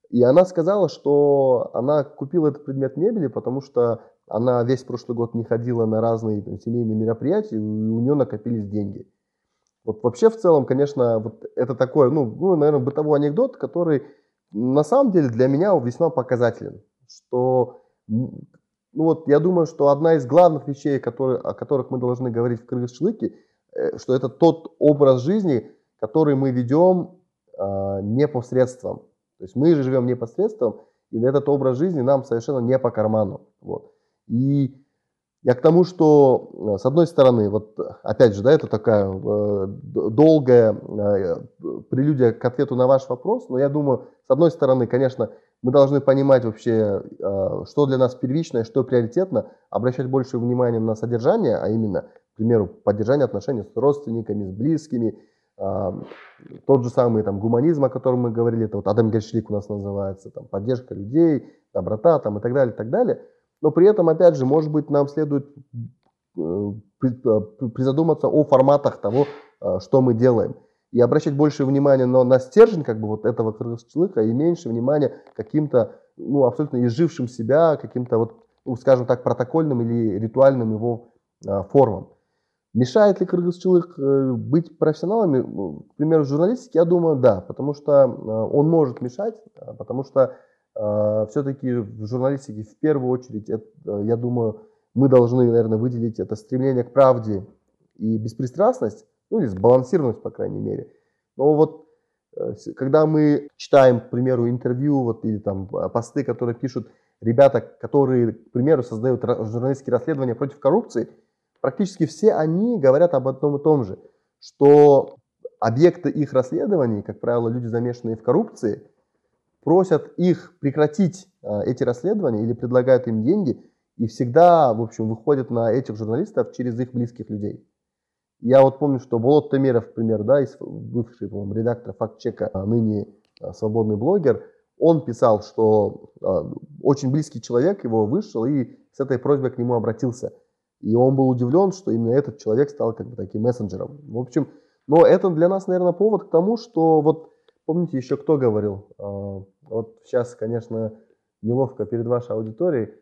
и она сказала, что она купила этот предмет мебели, потому что она весь прошлый год не ходила на разные там, семейные мероприятия, и у нее накопились деньги. Вот вообще в целом, конечно, вот это такой, ну, ну, наверное, бытовой анекдот, который на самом деле для меня весьма показателен. Что, ну вот я думаю, что одна из главных вещей, которые, о которых мы должны говорить в Кыргыз-Шлыке, э, что это тот образ жизни, который мы ведем э, непосредством. То есть мы же живем непосредством, и этот образ жизни нам совершенно не по карману. Вот. И я к тому, что э, с одной стороны, вот опять же, да, это такая э, долгая э, прелюдия к ответу на ваш вопрос, но я думаю, с одной стороны, конечно, мы должны понимать вообще, э, что для нас первично и что приоритетно, обращать больше внимания на содержание, а именно, к примеру, поддержание отношений с родственниками, с близкими, тот же самый там, гуманизм, о котором мы говорили, это вот Адам Гершлик у нас называется, там, поддержка людей, доброта там, и так далее, и так далее. Но при этом, опять же, может быть, нам следует э, призадуматься о форматах того, э, что мы делаем. И обращать больше внимания на, на стержень как бы вот этого человека и меньше внимания каким-то ну, абсолютно изжившим себя, каким-то вот, ну, скажем так, протокольным или ритуальным его а, формам. Мешает ли кыргызчылык э, быть профессионалами? К примеру, в журналистике, я думаю, да, потому что э, он может мешать, э, потому что э, все-таки в журналистике в первую очередь, это, я думаю, мы должны, наверное, выделить это стремление к правде и беспристрастность, ну или сбалансированность, по крайней мере. Но вот когда мы читаем, к примеру, интервью вот, или там посты, которые пишут ребята, которые, к примеру, создают журналистские расследования против коррупции – практически все они говорят об одном и том же, что объекты их расследований, как правило, люди, замешанные в коррупции, просят их прекратить а, эти расследования или предлагают им деньги, и всегда, в общем, выходят на этих журналистов через их близких людей. Я вот помню, что Болот Темеров, например, да, бывший, по редактор факт-чека, а ныне а, свободный блогер, он писал, что очень близкий человек его вышел и с этой просьбой к нему обратился – и он был удивлен, что именно этот человек стал как бы таким мессенджером. В общем, но это для нас, наверное, повод к тому, что вот помните еще кто говорил, вот сейчас, конечно, неловко перед вашей аудиторией,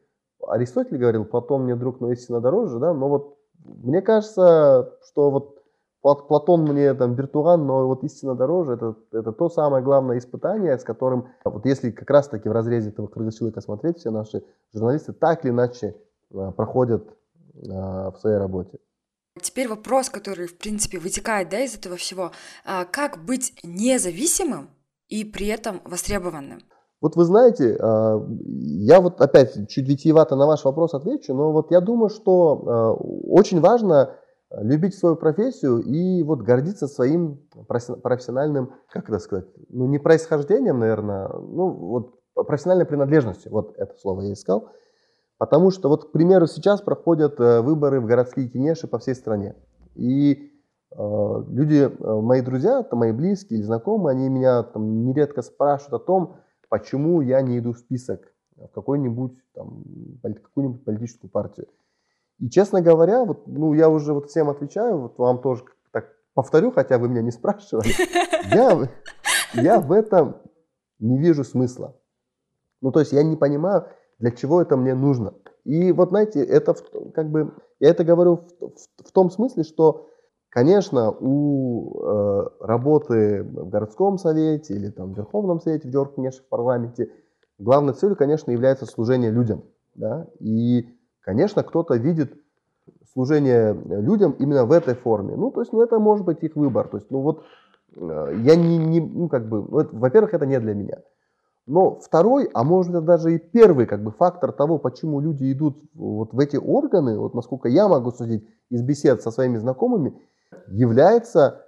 Аристотель говорил, потом мне друг, но истина дороже, да, но вот мне кажется, что вот Платон мне там виртуан, но вот истина дороже, это, это то самое главное испытание, с которым, вот если как раз таки в разрезе этого человека смотреть, все наши журналисты так или иначе а, проходят а, в своей работе. Теперь вопрос, который, в принципе, вытекает да, из этого всего. А, как быть независимым и при этом востребованным? Вот вы знаете, я вот опять чуть витиевато на ваш вопрос отвечу, но вот я думаю, что очень важно любить свою профессию и вот гордиться своим профессиональным, как это сказать, ну не происхождением, наверное, ну вот профессиональной принадлежностью, вот это слово я искал, потому что вот, к примеру, сейчас проходят э, выборы в городские кинеши по всей стране, и люди, э, мои друзья, там, мои близкие или знакомые, они меня там нередко спрашивают о том, почему я не иду в список в какой-нибудь там, какую-нибудь политическую партию. И, честно говоря, вот, ну, я уже вот всем отвечаю, вот вам тоже так повторю, хотя вы меня не спрашивали. Я, я в этом не вижу смысла. Ну, то есть я не понимаю, для чего это мне нужно. И вот, знаете, это как бы, я это говорю в, в, в том смысле, что, конечно, у э, работы в городском совете или там в Верховном совете, в Деркнеше, в парламенте, главной целью, конечно, является служение людям. Да? И Конечно, кто-то видит служение людям именно в этой форме. Ну, то есть, ну, это может быть их выбор. То есть, ну, вот э, я не, не ну, как бы, ну, во-первых, это не для меня. Но второй, а может быть даже и первый как бы фактор того, почему люди идут вот в эти органы, вот насколько я могу судить из бесед со своими знакомыми, является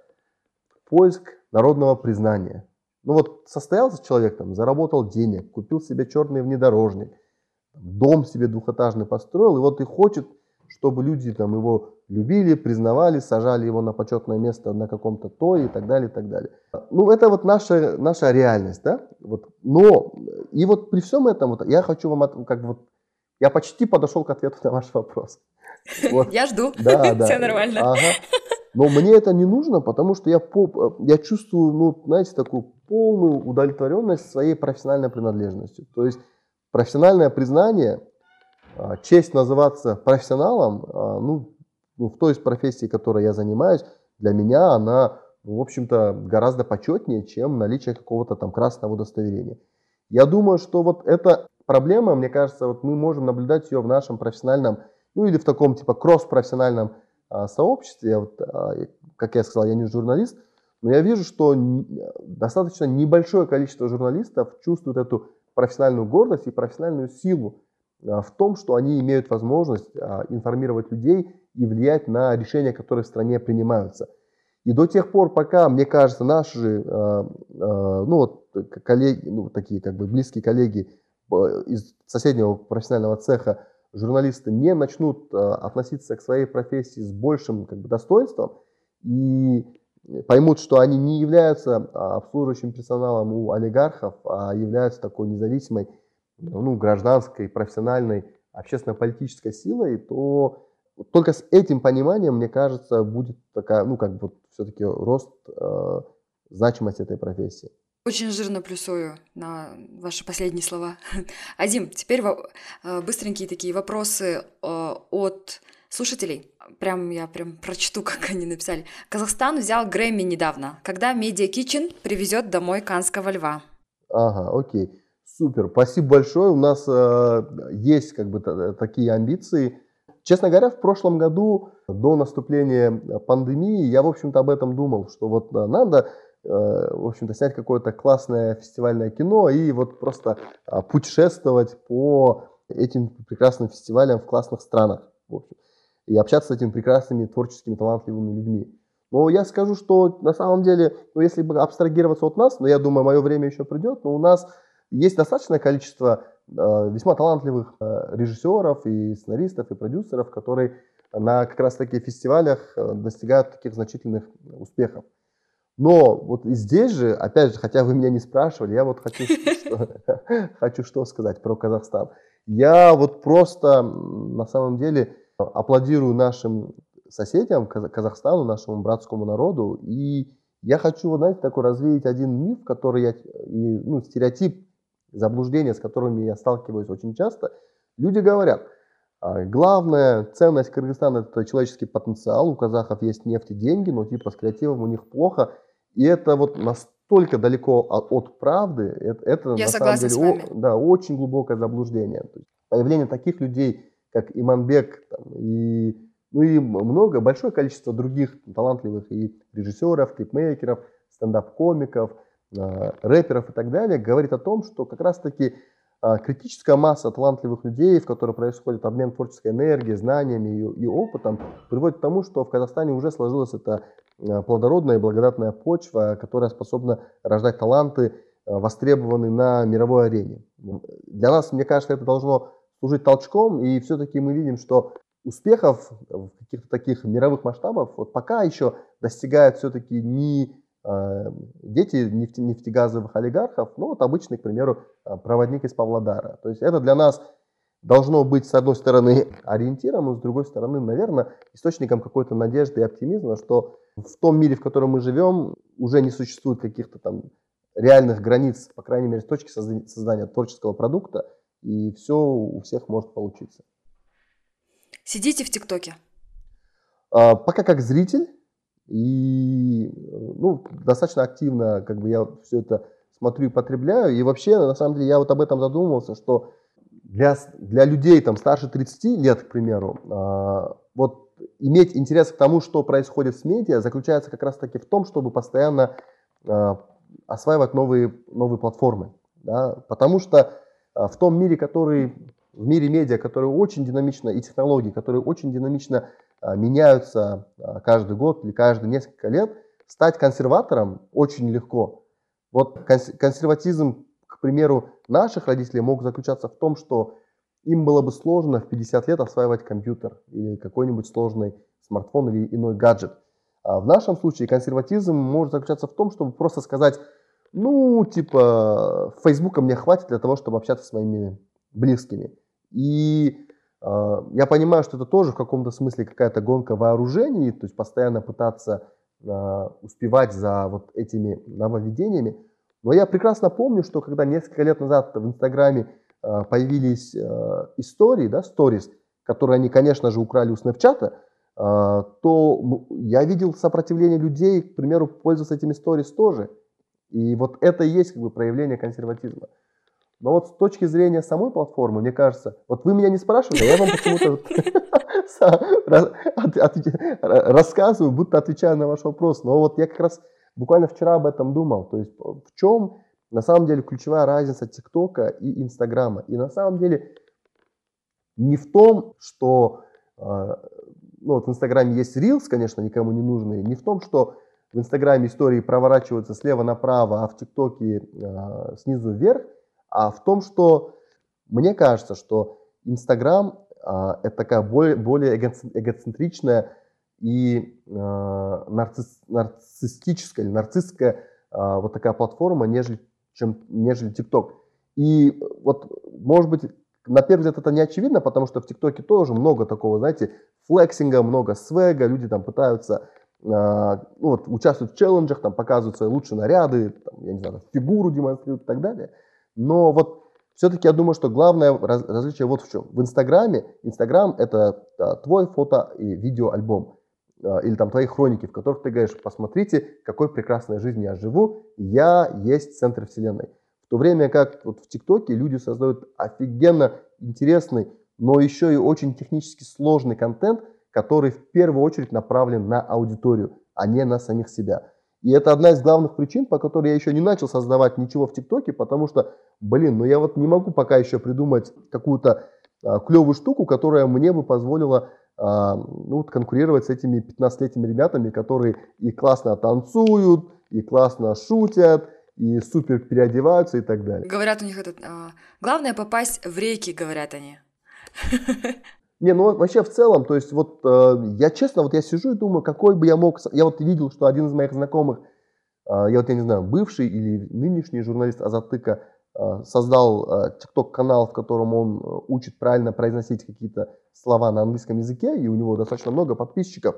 поиск народного признания. Ну вот состоялся человек там, заработал денег, купил себе черный внедорожник – дом себе двухэтажный построил, и вот и хочет, чтобы люди там его любили, признавали, сажали его на почетное место на каком-то то и так далее, и так далее. Ну, это вот наша, наша реальность, да? Вот. Но, и вот при всем этом, вот, я хочу вам, как бы, вот, я почти подошел к ответу на ваш вопрос. Вот. Я жду, да, да. все нормально. Ага. Но мне это не нужно, потому что я, я чувствую, ну, знаете, такую полную удовлетворенность своей профессиональной принадлежностью. То есть профессиональное признание, а, честь называться профессионалом, а, ну, ну, в той профессии, которой я занимаюсь, для меня она, в общем-то, гораздо почетнее, чем наличие какого-то там красного удостоверения. Я думаю, что вот эта проблема, мне кажется, вот мы можем наблюдать ее в нашем профессиональном, ну или в таком типа кросс-профессиональном а, сообществе. Вот, а, как я сказал, я не журналист, но я вижу, что достаточно небольшое количество журналистов чувствует эту профессиональную гордость и профессиональную силу а, в том, что они имеют возможность информировать людей и влиять на решения, которые в стране принимаются. И до тех пор, пока, мне кажется, наши же, ну, вот, коллеги, ну, такие как бы близкие коллеги из соседнего профессионального цеха, журналисты не начнут относиться к своей профессии с большим как бы, достоинством и поймут, что они не являются а, обслуживающим персоналом у олигархов, а являются такой независимой ну, гражданской, профессиональной, общественно-политической силой, то только с этим пониманием, мне кажется, будет такая, ну, как бы все-таки рост э, значимости этой профессии. Очень жирно плюсую на ваши последние слова. Адим, теперь э, быстренькие такие вопросы э, от слушателей. Прям я прям прочту, как они написали. Казахстан взял Грэмми недавно, когда Media Kitchen привезет домой канского льва. Ага, окей. Супер, спасибо большое. У нас э, есть как бы такие амбиции. Честно говоря, в прошлом году, до наступления пандемии, я, в общем-то, об этом думал, что вот э, надо, э, в общем-то, снять какое-то классное фестивальное кино и вот просто э, путешествовать по этим прекрасным фестивалям в классных странах. В общем и общаться с этими прекрасными творческими талантливыми людьми. Но я скажу, что на самом деле, ну, если бы абстрагироваться от нас, но я думаю, мое время еще придет, но у нас есть достаточное количество э, весьма талантливых э, режиссеров и сценаристов и продюсеров, которые на как раз таких фестивалях э, достигают таких значительных успехов. Но вот здесь же, опять же, хотя вы меня не спрашивали, я вот хочу хочу что сказать про Казахстан. Я вот просто на самом деле аплодирую нашим соседям, Казахстану, нашему братскому народу. И я хочу, вот, знаете, такой развеять один миф, который я, и, ну, стереотип, заблуждения, с которыми я сталкиваюсь очень часто. Люди говорят, А главная ценность Кыргызстана – это человеческий потенциал. У казахов есть нефть и деньги, но типа с креативом у них плохо. И это вот настолько далеко от, от правды, это, это Я на самом деле о, да, очень глубокое заблуждение. То есть появление таких людей, как Иманбек там, и, ну и много, большое количество других талантливых и режиссеров, клипмейкеров, стендап-комиков, э, рэперов и так далее, говорит о том, что как раз-таки а, критическая масса талантливых людей, в которой происходит обмен творческой энергией, знаниями и, и опытом, приводит к тому, что в Казахстане уже сложилась эта плодородная и благодатная почва, которая способна рождать таланты, а, востребованные на мировой арене. Для нас, мне кажется, это должно служить толчком, и все-таки мы видим, что успехов в каких-то таких мировых масштабах вот пока еще достигают все-таки не Э, дети нефтегазовых олигархов, ну вот обычный, к примеру, э, проводник из Павлодара. То есть это для нас должно быть, с одной стороны, ориентиром, и с другой стороны, наверное, источником какой-то надежды и оптимизма, что в том мире, в котором мы живем, уже не существует каких-то там реальных границ, по крайней мере, с точки создания творческого продукта, и все у всех может получиться. Сидите в ТикТоке? А, пока как зритель, и ну, достаточно активно как бы я все это смотрю и потребляю. И вообще, на самом деле, я вот об этом задумывался, что для, для людей там старше 30 лет, к примеру, а, вот иметь интерес к тому, что происходит с медиа, заключается как раз таки в том, чтобы постоянно а, осваивать новые, новые платформы. Да? Потому что а, в том мире, который, в мире медиа, который очень динамично, и технологий, которые очень динамично а, меняются а, каждый год или каждые несколько лет, стать консерватором очень легко. Вот консерватизм, к примеру, наших родителей мог заключаться в том, что им было бы сложно в 50 лет осваивать компьютер или какой-нибудь сложный смартфон или иной гаджет. А в нашем случае консерватизм может заключаться в том, чтобы просто сказать, ну, типа, Фейсбука мне хватит для того, чтобы общаться с моими близкими. И а, я понимаю, что это тоже в каком-то смысле какая-то гонка вооружений, то есть постоянно пытаться а, успевать за вот этими нововведениями. Но я прекрасно помню, что когда несколько лет назад в Инстаграме появились истории, да, stories, которые они, конечно же, украли у Снэпчата, то я видел сопротивление людей, к примеру, пользоваться этими stories тоже. И вот это и есть как бы проявление консерватизма. Но вот с точки зрения самой платформы, мне кажется, вот вы меня не спрашивали, а я вам почему-то рассказываю, будто отвечаю на ваш вопрос. Но вот я как раз буквально вчера об этом думал. То есть в чем на самом деле ключевая разница ТикТока и Инстаграма? И на самом деле не в том, что а, ну, вот в Инстаграме есть Reels, конечно, никому не нужные, не в том, что в Инстаграме истории проворачиваются слева направо, а в ТикТоке э, снизу вверх, а в том, что мне кажется, что Инстаграм а, это такая более, более эгоцентричная и а, нарцисс, нарциссическая нарциссская а, вот такая платформа, нежели, чем, нежели TikTok. И вот, может быть, на первый взгляд это не очевидно, потому что в ТикТоке тоже много такого, знаете, флексинга, много свега, люди там пытаются ну, вот, участвуют в челленджах, там показывают свои лучшие наряды, там, я не знаю, фигуру демонстрируют и так далее. Но вот все-таки я думаю, что главное раз, различие вот в чем. В Инстаграме, Инстаграм это а, твой фото и видеоальбом. А, или там твои хроники, в которых ты говоришь, посмотрите, какой прекрасной жизнью я живу, я есть центр вселенной. В то время как вот в ТикТоке люди создают офигенно интересный, но еще и очень технически сложный контент, который в первую очередь направлен на аудиторию, а не на самих себя. И это одна из главных причин, по которой я еще не начал создавать ничего в ТикТоке, потому что, блин, ну я вот не могу пока еще придумать какую-то а, клевую штуку, которая мне бы позволила ну, вот конкурировать с этими 15-летними ребятами, которые и классно танцуют, и классно шутят, и супер переодеваются и так далее. Говорят у них этот, а, главное попасть в реки, говорят они. Не, ну вообще в целом, то есть вот э, я честно, вот я сижу и думаю, какой бы я мог, я вот видел, что один из моих знакомых, э, я вот я не знаю, бывший или нынешний журналист Азатыка э, создал э, TikTok-канал, в котором он учит правильно произносить какие-то слова на английском языке, и у него достаточно много подписчиков.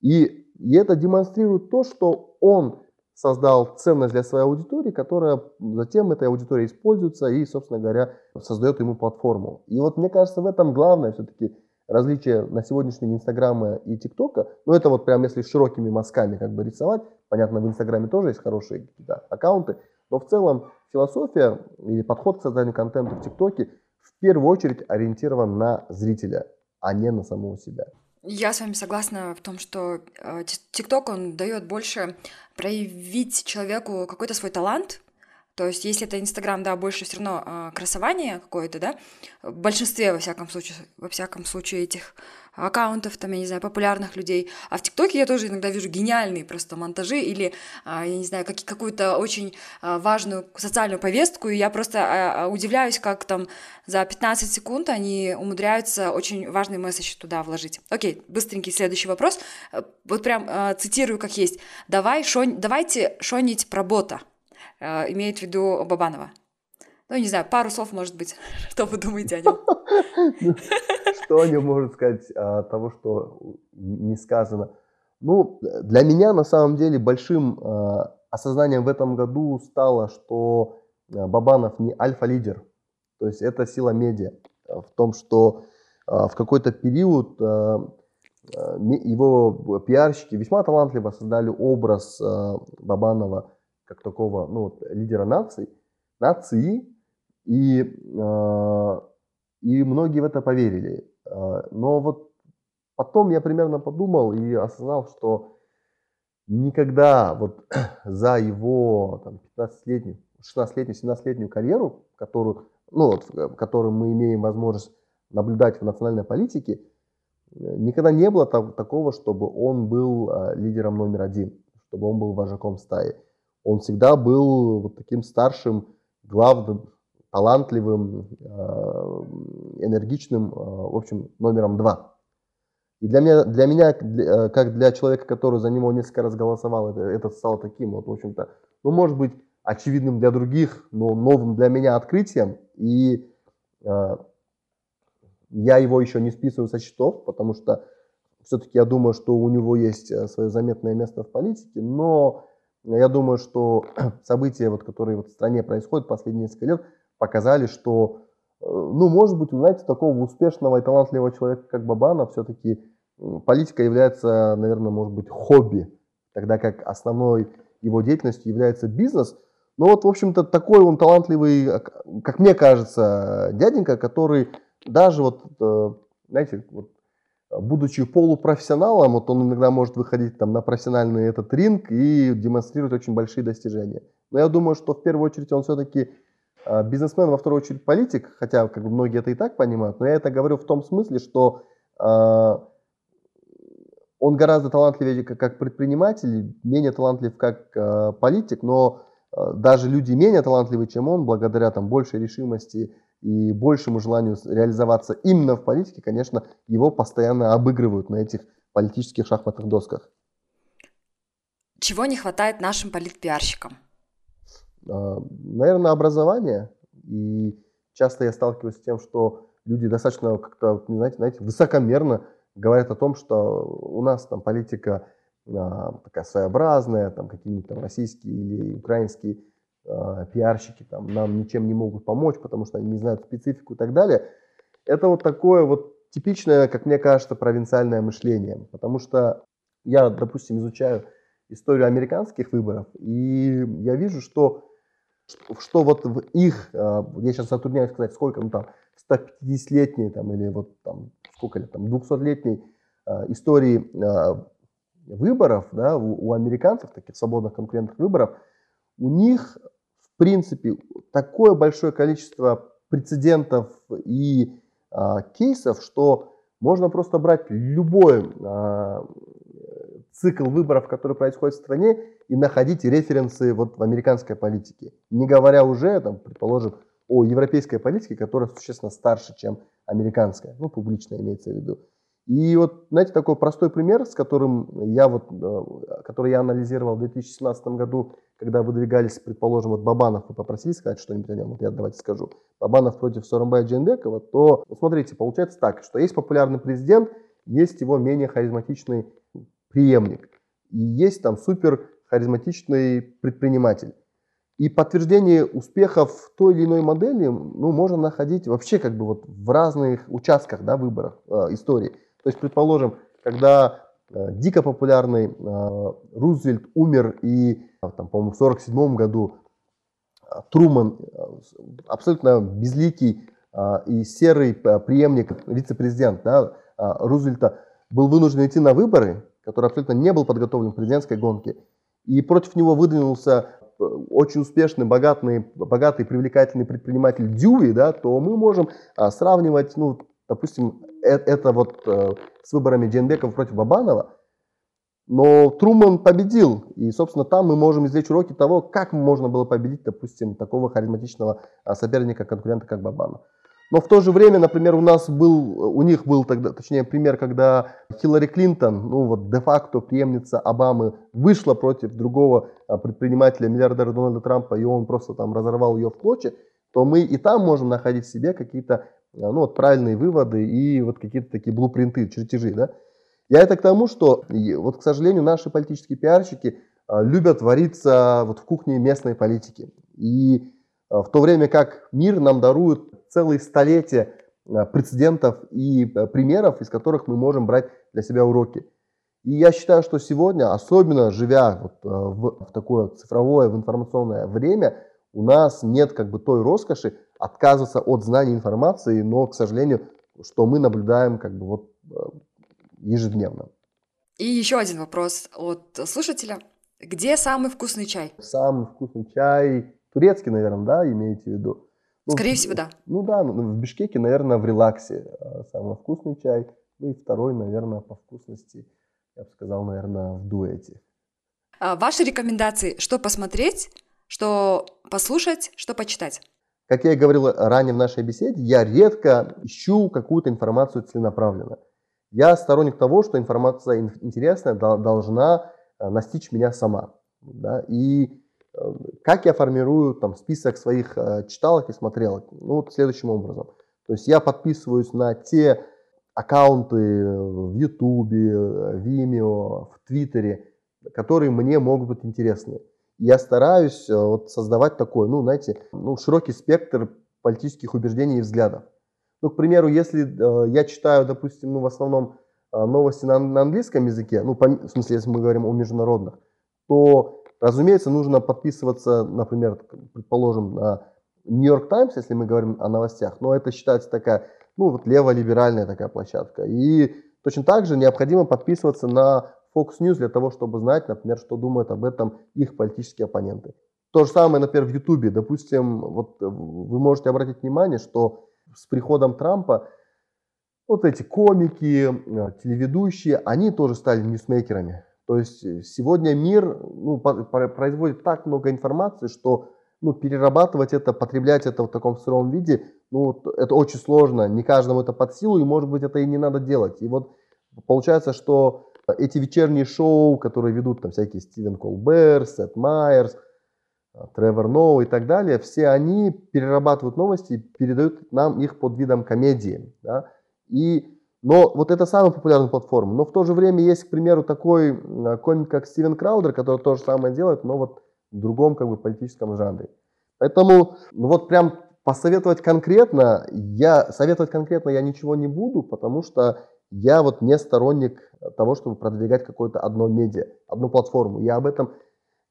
И, и это демонстрирует то, что он создал ценность для своей аудитории, которая затем этой аудиторией используется и, собственно говоря, создает ему платформу. И вот мне кажется, в этом главное все-таки различие на сегодняшний день Инстаграма и ТикТока. Ну, это вот прям если широкими мазками как бы рисовать. Понятно, в Инстаграме тоже есть хорошие какие-то аккаунты. Но в целом философия или подход к созданию контента в ТикТоке в первую очередь ориентирован на зрителя, а не на самого себя. Я с вами согласна в том, что э, ТикТок, он дает больше проявить человеку какой-то свой талант, то есть, если это Инстаграм, да, больше все равно э, красование какое-то, да, в большинстве, во всяком случае, во всяком случае, этих аккаунтов, там, я не знаю, популярных людей. А в ТикТоке я тоже иногда вижу гениальные просто монтажи или, а, я не знаю, как, какую-то очень а, важную социальную повестку, и я просто а, удивляюсь, как там за 15 секунд они умудряются очень важный месседж туда вложить. Окей, быстренький следующий вопрос. Вот прям цитирую как есть. Давай, шон... Давайте шонить про бота. Имеет в виду Бабанова. Ну, не знаю, пару слов, может быть, что вы думаете о нем? Что о нем можно сказать а, того, что не сказано? Ну, для меня на самом деле большим а, осознанием в этом году стало, что а, Бабанов не альфа-лидер. То есть это сила медиа в том, что в какой-то период его пиарщики весьма талантливо создали образ Бабанова как такого ну, лидера нации, нации, и, э, и многие в это поверили. Э, но вот потом я примерно подумал и осознал, что никогда вот за его там, 15-летнюю, 16-летнюю, 17-летнюю карьеру, которую, ну, вот, которую мы имеем возможность наблюдать в национальной политике, никогда не было так, такого, чтобы он был э, лидером номер один, чтобы он был вожаком стаи. Он всегда был вот таким старшим, главным, талантливым, э, энергичным, э, в общем, номером два. И для меня, для меня э, как для человека, который за него несколько раз голосовал, это, это стало таким, вот, в общем-то, ну, может быть, очевидным для других, но новым для меня открытием. И э, я его еще не списываю со счетов, потому что все-таки я думаю, что у него есть свое заметное место в политике, но я думаю, что события, вот, которые вот в стране происходят последние несколько лет, показали, что, э, ну, может быть, знаете, такого успешного и талантливого человека, как Бабанов, все-таки политика является, наверное, может быть, хобби, тогда как основной его деятельностью является бизнес. Но вот, в общем-то, такой он талантливый, как мне кажется, дяденька, который даже вот, э, знаете, вот, будучи полупрофессионалом, вот он иногда может выходить там на профессиональный этот ринг и демонстрировать очень большие достижения. Но я думаю, что в первую очередь он все-таки а, бизнесмен, во вторую очередь политик, хотя как бы многие это и так понимают, но я это говорю в том смысле, что э, он гораздо талантливее как, предприниматель, менее талантлив как э, политик, но э, даже люди менее талантливые, чем он, благодаря там большей решимости и большему желанию реализоваться именно в политике, конечно, его постоянно обыгрывают на этих политических шахматных досках. Чего не хватает нашим политпиарщикам? А, наверное, образование. И часто я сталкиваюсь с тем, что люди достаточно как-то, знаете, знаете, высокомерно говорят о том, что у нас там политика а, такая своеобразная, там какие-нибудь там российские или украинские пиарщики там нам ничем не могут помочь, потому что они не знают специфику и так далее. Это вот такое вот типичное, как мне кажется, провинциальное мышление, потому что я, допустим, изучаю историю американских выборов, и я вижу, что что вот в их, а, я сейчас затрудняюсь сказать, сколько, ну там, 150-летней там, или вот там, сколько лет, там, 200-летней а, истории выборов, да, у, у американцев, таких свободных конкурентных выборов, у них, в принципе, такое большое количество прецедентов и а, кейсов, что можно просто брать любой а, цикл выборов, который происходит в стране, и находить референсы вот в американской политике. Не говоря уже, там, предположим, о европейской политике, которая существенно старше, чем американская, ну, публичная имеется в виду. И вот, знаете, такой простой пример, с которым я вот, э, который я анализировал в 2017 году, когда выдвигались, предположим, вот Бабанов, вы попросили сказать что-нибудь о нем, вот я давайте скажу, Бабанов против Соромбая Дженбекова, то, ну, смотрите, получается так, что есть популярный президент, есть его менее харизматичный преемник. И есть там супер харизматичный предприниматель. И подтверждение успехов той или иной модели ну, можно находить вообще как бы вот в разных участках да, выборов э, истории. То есть, предположим, когда э, дико популярный э, Рузвельт умер и, э, там, по-моему, в 1947 году Труман, абсолютно безликий и серый преемник, вице-президент да, Рузвельта, был вынужден идти на выборы, который абсолютно не был подготовлен к президентской гонке, и против него выдвинулся очень успешный, богатый, богатый, привлекательный предприниматель Дьюи, да, то мы можем сравнивать, ну, допустим, это, это вот э, с выборами Дженбекова против Бабанова. Но Труман победил, и, собственно, там мы можем извлечь уроки того, как можно было победить, допустим, такого харизматичного а, соперника, конкурента, как Бабанов. Но в то же время, например, у нас был, у них был тогда, точнее, пример, когда Хиллари Клинтон, ну вот де-факто преемница Обамы, вышла против другого а, предпринимателя, миллиардера Дональда Трампа, и он просто там разорвал ее в клочья, то мы и там можем находить в себе какие-то ну, вот, правильные выводы и вот какие-то такие блупринты, чертежи. Да? Я это к тому, что вот, к сожалению, наши политические пиарщики а, любят вариться вот в кухне местной политики. И в то время как мир нам дарует целые столетия прецедентов и примеров, из которых мы можем брать для себя уроки. И я считаю, что сегодня, особенно живя вот в, в такое цифровое, в информационное время, у нас нет как бы той роскоши отказываться от знаний информации, но, к сожалению, что мы наблюдаем как бы вот ежедневно. И еще один вопрос от слушателя. Где самый вкусный чай? Самый вкусный чай, турецкий, наверное, да, имеете в виду? Ну, Скорее всего, да. Ну да, ну, в Бишкеке, наверное, в релаксе а, самый вкусный чай. Ну и второй, наверное, по вкусности, я бы сказал, наверное, в дуэте. А ваши рекомендации, что посмотреть, что послушать, что почитать? Как я и говорил ранее в нашей беседе, я редко ищу какую-то информацию целенаправленно. Я сторонник того, что информация интересная должна а, настичь меня сама. Да? И как я формирую там, список своих э, читалок и смотрелок? Ну, вот следующим образом. То есть я подписываюсь на те аккаунты в Ютубе, в Vimeo, в Твиттере, которые мне могут быть интересны. Я стараюсь э, вот, создавать такой, ну, знаете, ну, широкий спектр политических убеждений и взглядов. Ну, к примеру, если э, я читаю, допустим, ну, в основном э, новости на, на английском языке, ну, по, в смысле, если мы говорим о международных, то Разумеется, нужно подписываться, например, предположим, на York Times, если мы говорим о новостях, но это считается такая, ну вот леволиберальная такая площадка. И точно так же необходимо подписываться на Fox News для того, чтобы знать, например, что думают об этом их политические оппоненты. То же самое, например, в Ютубе. Допустим, вот вы можете обратить внимание, что с приходом Трампа вот эти комики, э, телеведущие, они тоже стали ньюсмейкерами. То есть э, сегодня мир ну, производит так много информации, что ну, перерабатывать это, потреблять это в таком сыром виде, ну, это очень сложно, не каждому это под силу, и может быть это и не надо делать. И вот получается, что эти вечерние шоу, которые ведут там всякие Стивен Колбер, Сет Майерс, Тревор Ноу и так далее, все они перерабатывают новости и передают нам их под видом комедии. Да? И но вот это самая популярная платформа. Но в то же время есть, к примеру, такой комик, как Стивен Краудер, который то же самое делает, но вот в другом как бы политическом жанре. Поэтому, ну вот прям посоветовать конкретно, я советовать конкретно я ничего не буду, потому что я вот не сторонник того, чтобы продвигать какое-то одно медиа, одну платформу. Я об этом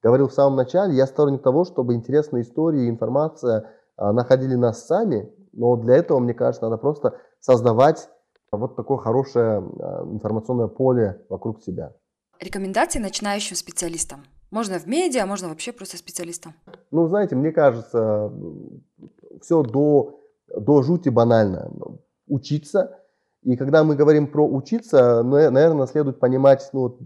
говорил в самом начале. Я сторонник того, чтобы интересные истории и информация а, находили нас сами, но для этого, мне кажется, надо просто создавать вот такое хорошее а, информационное поле вокруг себя. Рекомендации начинающим специалистам. Можно в медиа, а можно вообще просто специалистам. Ну, знаете, мне кажется, все до, до жути банально. Учиться. И когда мы говорим про учиться, ну, э, наверное, следует понимать, ну,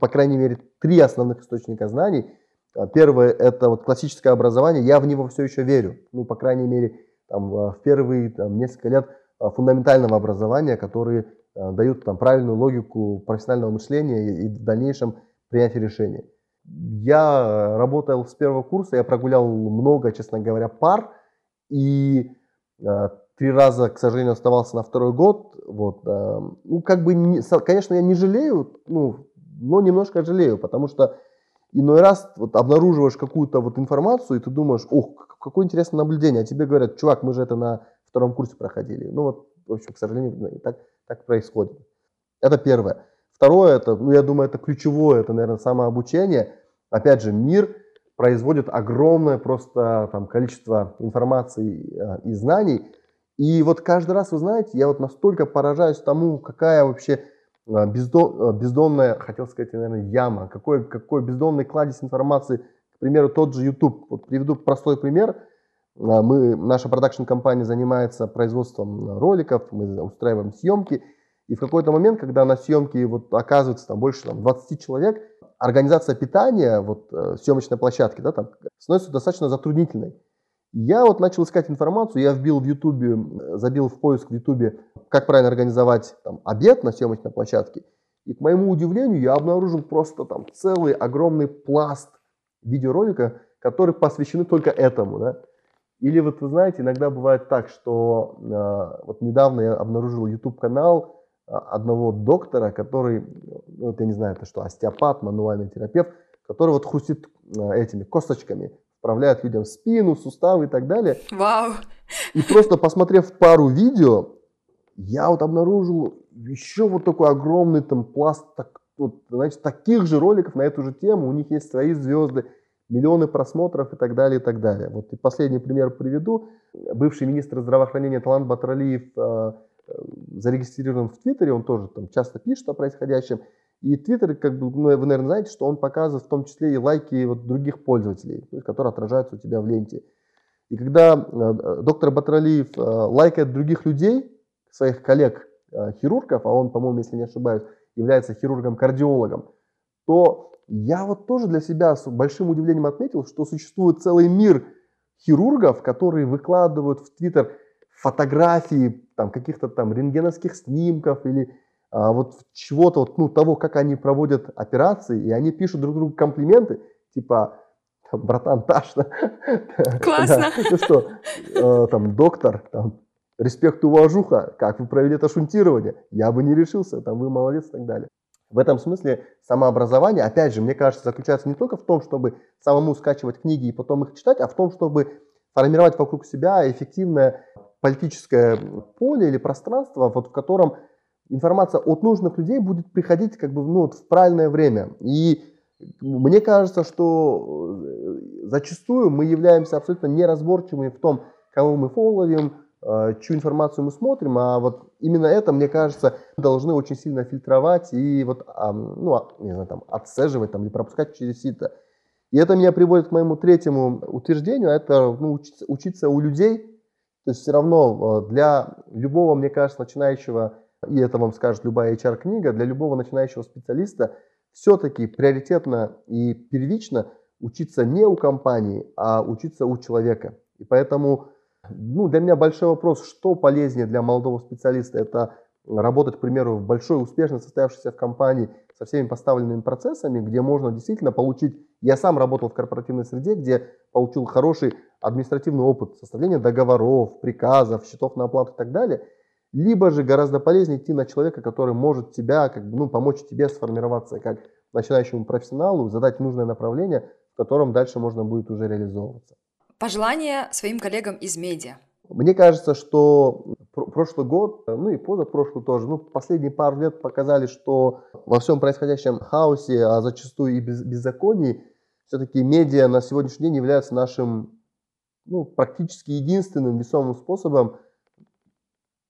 по крайней мере, три основных источника знаний. А, первое – это вот классическое образование. Я в него все еще верю. Ну, по крайней мере, там, в первые там, несколько лет Э, фундаментального образования, которые дают там, правильную логику профессионального мышления и в дальнейшем принятия решений. Я работал с первого курса, я прогулял много, честно говоря, пар, и три раза, к сожалению, оставался на второй год. Вот, ну, как бы, не, конечно, я не жалею, ну, но немножко жалею, потому что иной раз вот обнаруживаешь какую-то вот информацию, и ты думаешь, ох, какое интересное наблюдение, а тебе говорят, чувак, мы же это на втором курсе проходили. Ну вот, в общем, к сожалению, так, так происходит. Это первое. Второе, это, ну я думаю, это ключевое, это, наверное, самообучение. Опять же, мир производит огромное просто там количество информации э, и знаний. И вот каждый раз, вы знаете, я вот настолько поражаюсь тому, какая вообще э, бездон, э, бездонная, хотел сказать, наверное, яма, какой, какой бездонный кладезь информации, к примеру, тот же YouTube. Вот приведу простой пример. Мы, наша продакшн-компания занимается производством роликов, мы устраиваем съемки. И в какой-то момент, когда на съемке вот оказывается там больше там, 20 человек, организация питания, вот э, съемочной площадки, да, там, становится достаточно затруднительной. Я вот начал искать информацию, я вбил в Ютубе, забил в поиск в Ютубе, как правильно организовать там, обед на съемочной площадке. И к моему удивлению, я обнаружил просто там целый огромный пласт видеоролика, которые посвящены только этому. Да? Или вот вы знаете, иногда бывает так, что э, вот недавно я обнаружил YouTube канал, а, одного доктора, который, ну, вот я не знаю, это что, остеопат, мануальный терапевт, который вот хрустит а, этими косточками, вправляет людям спину, суставы и так далее. Вау! И просто посмотрев пару видео, я вот обнаружил еще вот такой огромный там пласт, так, вот, знаете, таких же роликов на эту же тему. У них есть свои звезды, миллионы просмотров и так далее, и так далее. Вот и последний пример приведу. Бывший министр здравоохранения Талант Батралиев а, зарегистрирован в Твиттере, он тоже там часто пишет о происходящем. И Твиттер, как бы, ну, вы, наверное, знаете, что он показывает в том числе и лайки вот других пользователей, которые отражаются у тебя в ленте. И когда э, доктор Батралиев э, лайкает других людей, своих коллег, э, хирургов, а он, по-моему, если не ошибаюсь, является хирургом-кардиологом, то я вот тоже для себя с большим удивлением отметил, что существует целый мир хирургов, которые выкладывают в Твиттер фотографии там, каких-то там рентгеновских снимков или вот чего-то, вот, ну, того, как они проводят операции, и они пишут друг другу комплименты, типа, братан, ташно. Классно. Ну что, э, там, доктор, там, респект, уважуха, как вы провели это шунтирование, я бы не решился, там, вы молодец и так далее. В этом смысле самообразование, опять же, мне кажется, заключается не только в том, чтобы самому скачивать книги и потом их читать, а в том, чтобы формировать вокруг себя эффективное политическое поле или пространство, вот в котором информация от нужных людей будет приходить как бы ну, вот в правильное время. И мне кажется, что э, зачастую мы являемся абсолютно неразборчивыми в том, кого мы фолловим, э, чью информацию мы смотрим, а вот именно это, мне кажется, должны очень сильно фильтровать и вот, ну, а, не знаю, там, отсеживать там, или пропускать через сито. И это меня приводит к моему третьему утверждению, это ну, учиться, учиться у людей, то есть все равно э, для любого, мне кажется, начинающего, и это вам скажет любая HR-книга, для любого начинающего специалиста все-таки приоритетно и первично учиться не у компании, а учиться у человека. И поэтому ну, для меня большой вопрос, что полезнее для молодого специалиста, это работать, к примеру, в большой, успешно состоявшейся в компании со всеми поставленными процессами, где можно действительно получить... Я сам работал в корпоративной среде, где получил хороший административный опыт составления договоров, приказов, счетов на оплату и так далее. Либо же гораздо полезнее идти на человека, который может тебя, как, ну, помочь тебе сформироваться как начинающему профессионалу, задать нужное направление, в котором дальше можно будет уже реализовываться. Пожелания своим коллегам из медиа. Мне кажется, что прошлый год, ну и позапрошлый тоже, ну, последние пару лет показали, что во всем происходящем хаосе, а зачастую и без, беззаконии, все-таки медиа на сегодняшний день является нашим ну, практически единственным весомым способом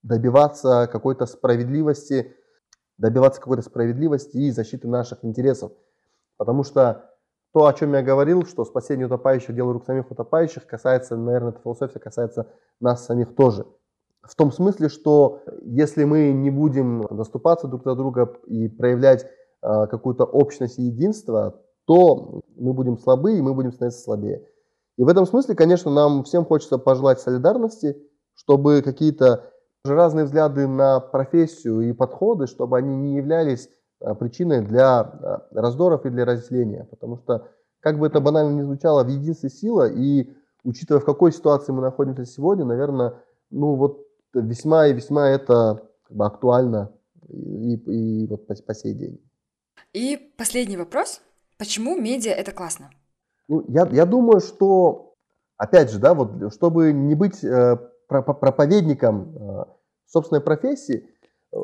добиваться какой-то справедливости, добиваться какой-то справедливости и защиты наших интересов. Потому что то, о чем я говорил, что спасение утопающих, дело рук самих утопающих, касается, наверное, эта философия касается нас самих тоже. В том смысле, что если мы не будем доступаться друг за друга и проявлять э, какую-то общность и единство, то мы будем слабы и мы будем становиться слабее. И в этом смысле, конечно, нам всем хочется пожелать солидарности, чтобы какие-то разные взгляды на профессию и подходы, чтобы они не являлись Э, причиной для э, раздоров и для разделения. Потому что, как бы это банально ни звучало, в единстве сила, и учитывая, в какой ситуации мы находимся сегодня, наверное, ну вот весьма и весьма это как бы, актуально и, и вот по, по сей день. И последний вопрос. Почему медиа это классно? Ну, я, я думаю, что, опять же, да, вот, чтобы не быть э, проповедником э, собственной профессии, э,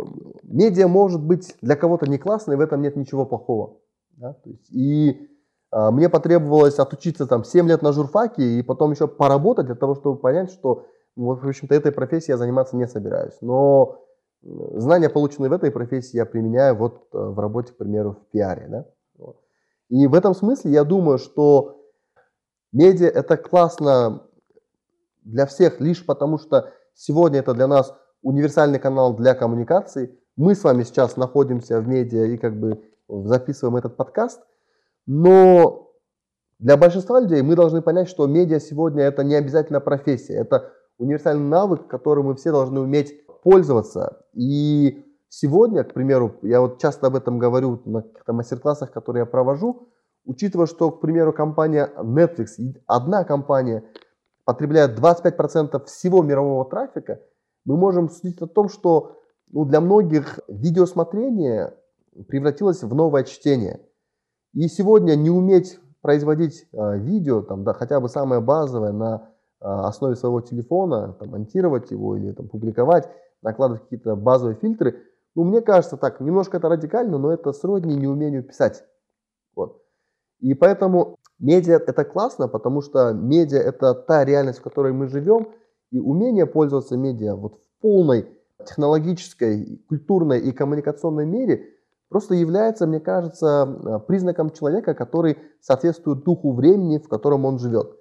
медиа может быть для кого-то не классной, в этом нет ничего плохого. Да? То есть, и э, мне потребовалось отучиться там 7 лет на журфаке и потом еще поработать для того, чтобы понять, что, вот, в общем-то, этой профессией я заниматься не собираюсь. Но знания, полученные в этой профессии, я применяю вот в работе, к примеру, в пиаре. Да? И в этом смысле я думаю, что медиа это классно для всех лишь потому, что сегодня это для нас универсальный канал для коммуникации. Мы с вами сейчас находимся в медиа и как бы записываем этот подкаст. Но для большинства людей мы должны понять, что медиа сегодня это не обязательно профессия. Это универсальный навык, которым мы все должны уметь пользоваться. И сегодня, к примеру, я вот часто об этом говорю на каких-то мастер-классах, которые я провожу, учитывая, что, к примеру, компания Netflix, одна компания потребляет 25% всего мирового трафика, мы можем судить о том, что ну, для многих видеосмотрение превратилось в новое чтение. И сегодня не уметь производить э, видео, там, да, хотя бы самое базовое, на э, основе своего телефона, там, монтировать его или там, публиковать, накладывать какие-то базовые фильтры, ну, мне кажется так, немножко это радикально, но это сродни неумению писать. Вот. И поэтому медиа это классно, потому что медиа это та реальность, в которой мы живем, и умение пользоваться медиа вот в полной технологической, культурной и коммуникационной мере просто является, мне кажется, признаком человека, который соответствует духу времени, в котором он живет.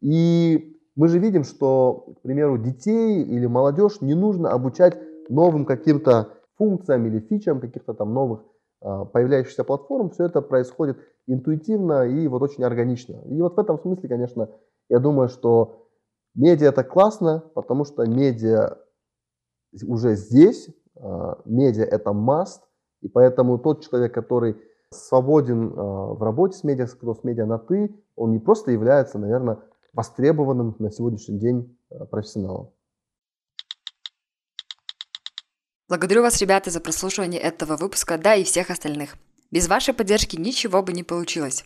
И мы же видим, что, к примеру, детей или молодежь не нужно обучать новым каким-то функциям или фичам каких-то там новых а, появляющихся платформ, все это происходит интуитивно и вот очень органично. И вот в этом смысле, конечно, я думаю, что медиа это классно, потому что медиа уже здесь, а, медиа это must, и поэтому тот человек, который свободен а, в работе с медиа, кто с медиа на ты, он не просто является, наверное, востребованным на сегодняшний день профессионалом. Благодарю вас, ребята, за прослушивание этого выпуска, да и всех остальных. Без вашей поддержки ничего бы не получилось.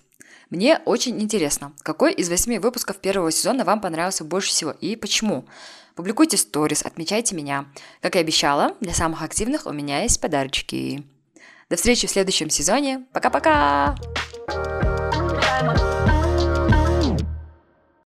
Мне очень интересно, какой из восьми выпусков первого сезона вам понравился больше всего и почему? Публикуйте сторис, отмечайте меня. Как и обещала, для самых активных у меня есть подарочки. До встречи в следующем сезоне. Пока-пока!